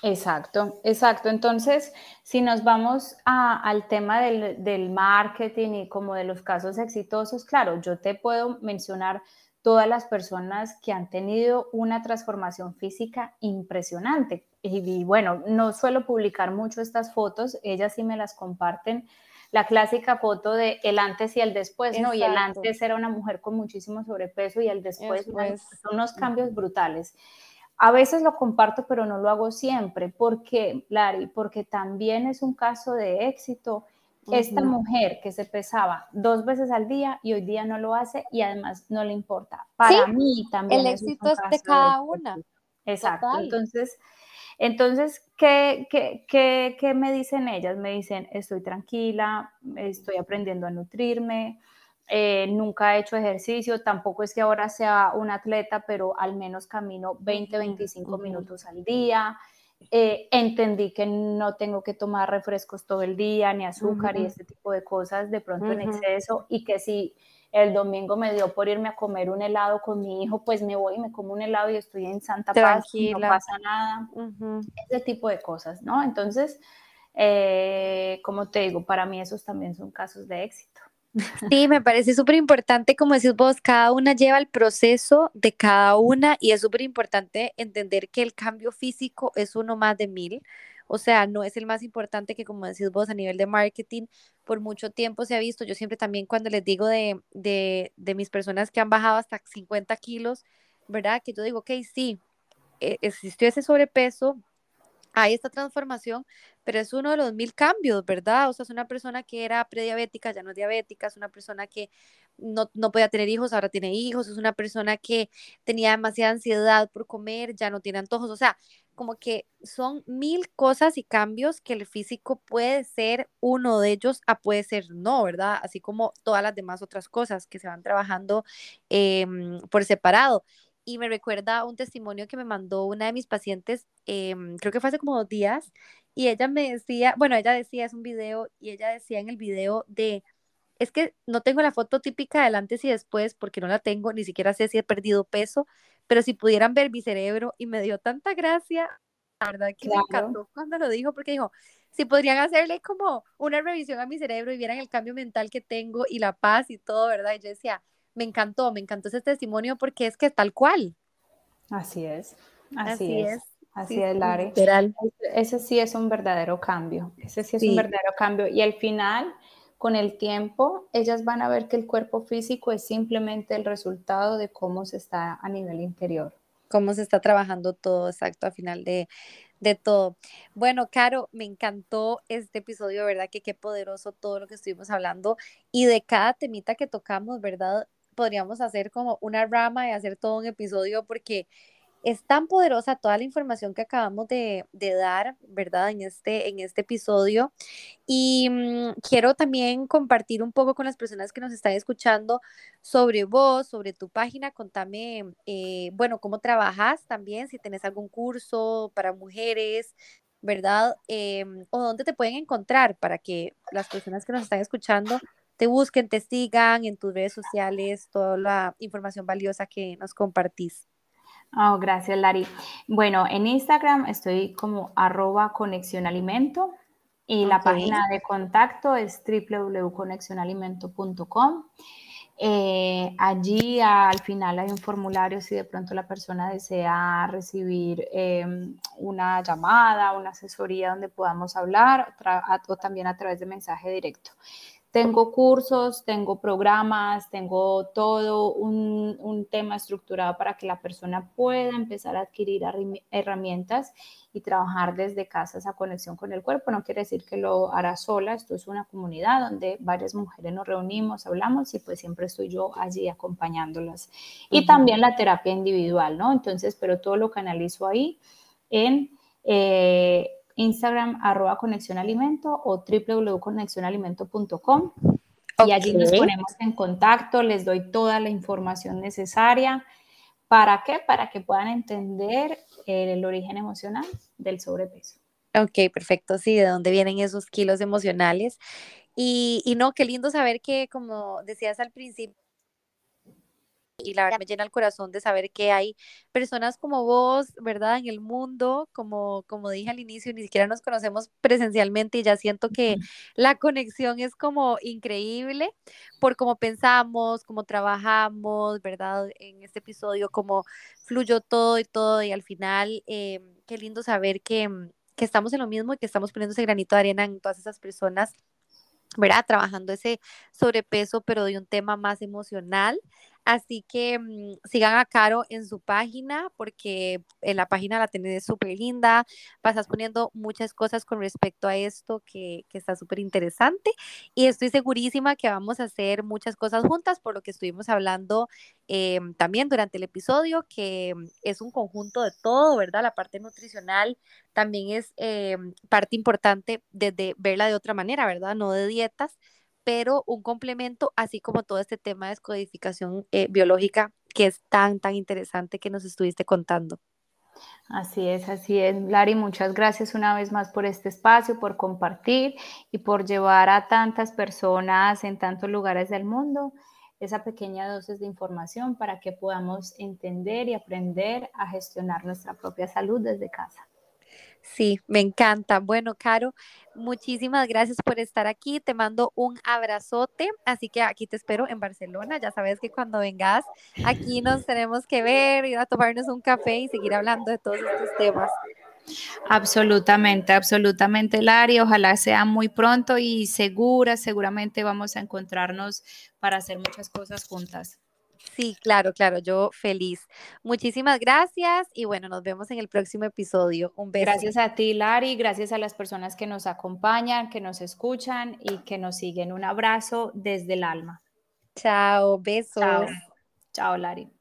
Exacto, exacto. Entonces, si nos vamos al tema del, marketing y como de los casos exitosos, claro, yo te puedo mencionar todas las personas que han tenido una transformación física impresionante. Y, bueno, no suelo publicar mucho estas fotos, ellas sí me las comparten. La clásica foto de el antes y el después, ¿no? Y el antes era una mujer con muchísimo sobrepeso y el después, después. son unos cambios brutales. A veces lo comparto, pero no lo hago siempre. ¿Por qué, Lari? Porque también es un caso de éxito. Esta mujer que se pesaba dos veces al día y hoy día no lo hace y además no le importa. Para mí también. El éxito es de cada una. Exacto. Entonces, Entonces, ¿qué, qué, qué, qué me dicen ellas? Me dicen, estoy tranquila, estoy aprendiendo a nutrirme, eh, nunca he hecho ejercicio, tampoco es que ahora sea un atleta, pero al menos camino 20, 25 minutos al día. Eh, entendí que no tengo que tomar refrescos todo el día, ni azúcar y este tipo de cosas de pronto en exceso, y que si el domingo me dio por irme a comer un helado con mi hijo, pues me voy y me como un helado y estoy en Santa Paz, y no pasa nada. Ese tipo de cosas, ¿no? Entonces, eh, como te digo, para mí esos también son casos de éxito. Sí, me parece súper importante, como decís vos, cada una lleva el proceso de cada una y es súper importante entender que el cambio físico es uno más de mil. O sea, no es el más importante que, como decís vos, a nivel de marketing, por mucho tiempo se ha visto. Yo siempre también cuando les digo de, de, mis personas que han bajado hasta 50 kilos, ¿verdad? Que yo digo, ok, sí, e, existió ese sobrepeso, hay esta transformación, pero es uno de los mil cambios, ¿verdad? O sea, es una persona que era prediabética, ya no es diabética, es una persona que no, no podía tener hijos, ahora tiene hijos, es una persona que tenía demasiada ansiedad por comer, ya no tiene antojos, o sea, como que son mil cosas y cambios que el físico puede ser uno de ellos, a puede ser no, ¿verdad? Así como todas las demás otras cosas que se van trabajando em, por separado y me recuerda un testimonio que me mandó una de mis pacientes, em, creo que fue hace como dos días, y ella me decía, bueno, ella decía, es un video, y ella decía en el video de, es que no tengo la foto típica del antes y después porque no la tengo, ni siquiera sé si he perdido peso, pero si pudieran ver mi cerebro y me dio tanta gracia, la verdad que me encantó cuando lo dijo, porque dijo, si podrían hacerle como una revisión a mi cerebro y vieran el cambio mental que tengo y la paz y todo, ¿verdad? Y yo decía, me encantó, me encantó ese testimonio porque es que tal cual. Así es, así, es. Así es, Lari. Literal. Ese, sí es un verdadero cambio. Ese sí es un verdadero cambio. Y al final, con el tiempo, ellas van a ver que el cuerpo físico es simplemente el resultado de cómo se está a nivel interior. Cómo se está trabajando todo, exacto, al final de, de todo. Bueno, Caro, me encantó este episodio, ¿verdad? Que qué poderoso todo lo que estuvimos hablando y de cada temita que tocamos, ¿verdad? podríamos hacer como una rama y hacer todo un episodio porque es tan poderosa toda la información que acabamos de, dar, ¿verdad? En este, en este episodio. Y mm, quiero también compartir un poco con las personas que nos están escuchando sobre vos, sobre tu página. Contame, eh, bueno, cómo trabajas también, si tenés algún curso para mujeres, ¿verdad? Em, o dónde te pueden encontrar para que las personas que nos están escuchando te busquen, te sigan en tus redes sociales, toda la información valiosa que nos compartís. Oh, gracias, Lari. Bueno, en Instagram estoy como arroba conexión alimento y la página de contacto es www.conexionalimento.com. Eh, allí al final hay un formulario si de pronto la persona desea recibir em, una llamada, una asesoría donde podamos hablar o también a través de mensaje directo. Tengo cursos, tengo programas, tengo todo un, tema estructurado para que la persona pueda empezar a adquirir herramientas y trabajar desde casa esa conexión con el cuerpo. No quiere decir que lo hará sola, esto es una comunidad donde varias mujeres nos reunimos, hablamos y pues siempre estoy yo allí acompañándolas. Y también la terapia individual, ¿no? Entonces, pero todo lo canalizo ahí en... Eh, Instagram arroba conexión alimento o www.conexionalimento.com y allí nos ponemos en contacto, les doy toda la información necesaria. ¿Para qué? Para que puedan entender el origen emocional del sobrepeso. Ok, perfecto. Sí, de dónde vienen esos kilos emocionales. Y, y no, qué lindo saber que, como decías al principio, y la verdad me llena el corazón de saber que hay personas como vos, ¿verdad? En el mundo, como, como dije al inicio, ni siquiera nos conocemos presencialmente y ya siento que la conexión es como increíble por cómo pensamos, cómo trabajamos, ¿verdad? En este episodio, cómo fluyó todo y todo y al final, eh, qué lindo saber que, que estamos en lo mismo y que estamos poniendo ese granito de arena en todas esas personas ¿verdad? Trabajando ese sobrepeso, pero de un tema más emocional Así que mm, sigan a Caro en su página porque en la página la tenés súper linda, pasas poniendo muchas cosas con respecto a esto que, está súper interesante y estoy segurísima que vamos a hacer muchas cosas juntas por lo que estuvimos hablando eh, también durante el episodio, que es un conjunto de todo, ¿verdad? La parte nutricional también es eh, parte importante desde verla de otra manera, ¿verdad? No de dietas pero un complemento, así como todo este tema de descodificación eh, biológica que es tan, tan interesante que nos estuviste contando. Así es, así es. Lari, muchas gracias una vez más por este espacio, por compartir y por llevar a tantas personas en tantos lugares del mundo esa pequeña dosis de información para que podamos entender y aprender a gestionar nuestra propia salud desde casa. Sí, me encanta. Bueno, Caro, muchísimas gracias por estar aquí. Te mando un abrazote. Así que aquí te espero en Barcelona. Ya sabes que cuando vengas aquí nos tenemos que ver, ir a tomarnos un café y seguir hablando de todos estos temas. Absolutamente, absolutamente, Lari. Ojalá sea muy pronto y segura, seguramente vamos a encontrarnos para hacer muchas cosas juntas. Sí, claro, claro, yo feliz. Muchísimas gracias y bueno, nos vemos en el próximo episodio. Un beso. Gracias a ti, Lari, gracias a las personas que nos acompañan, que nos escuchan y que nos siguen. Un abrazo desde el alma. Chao, besos. Chao, Chao Lari.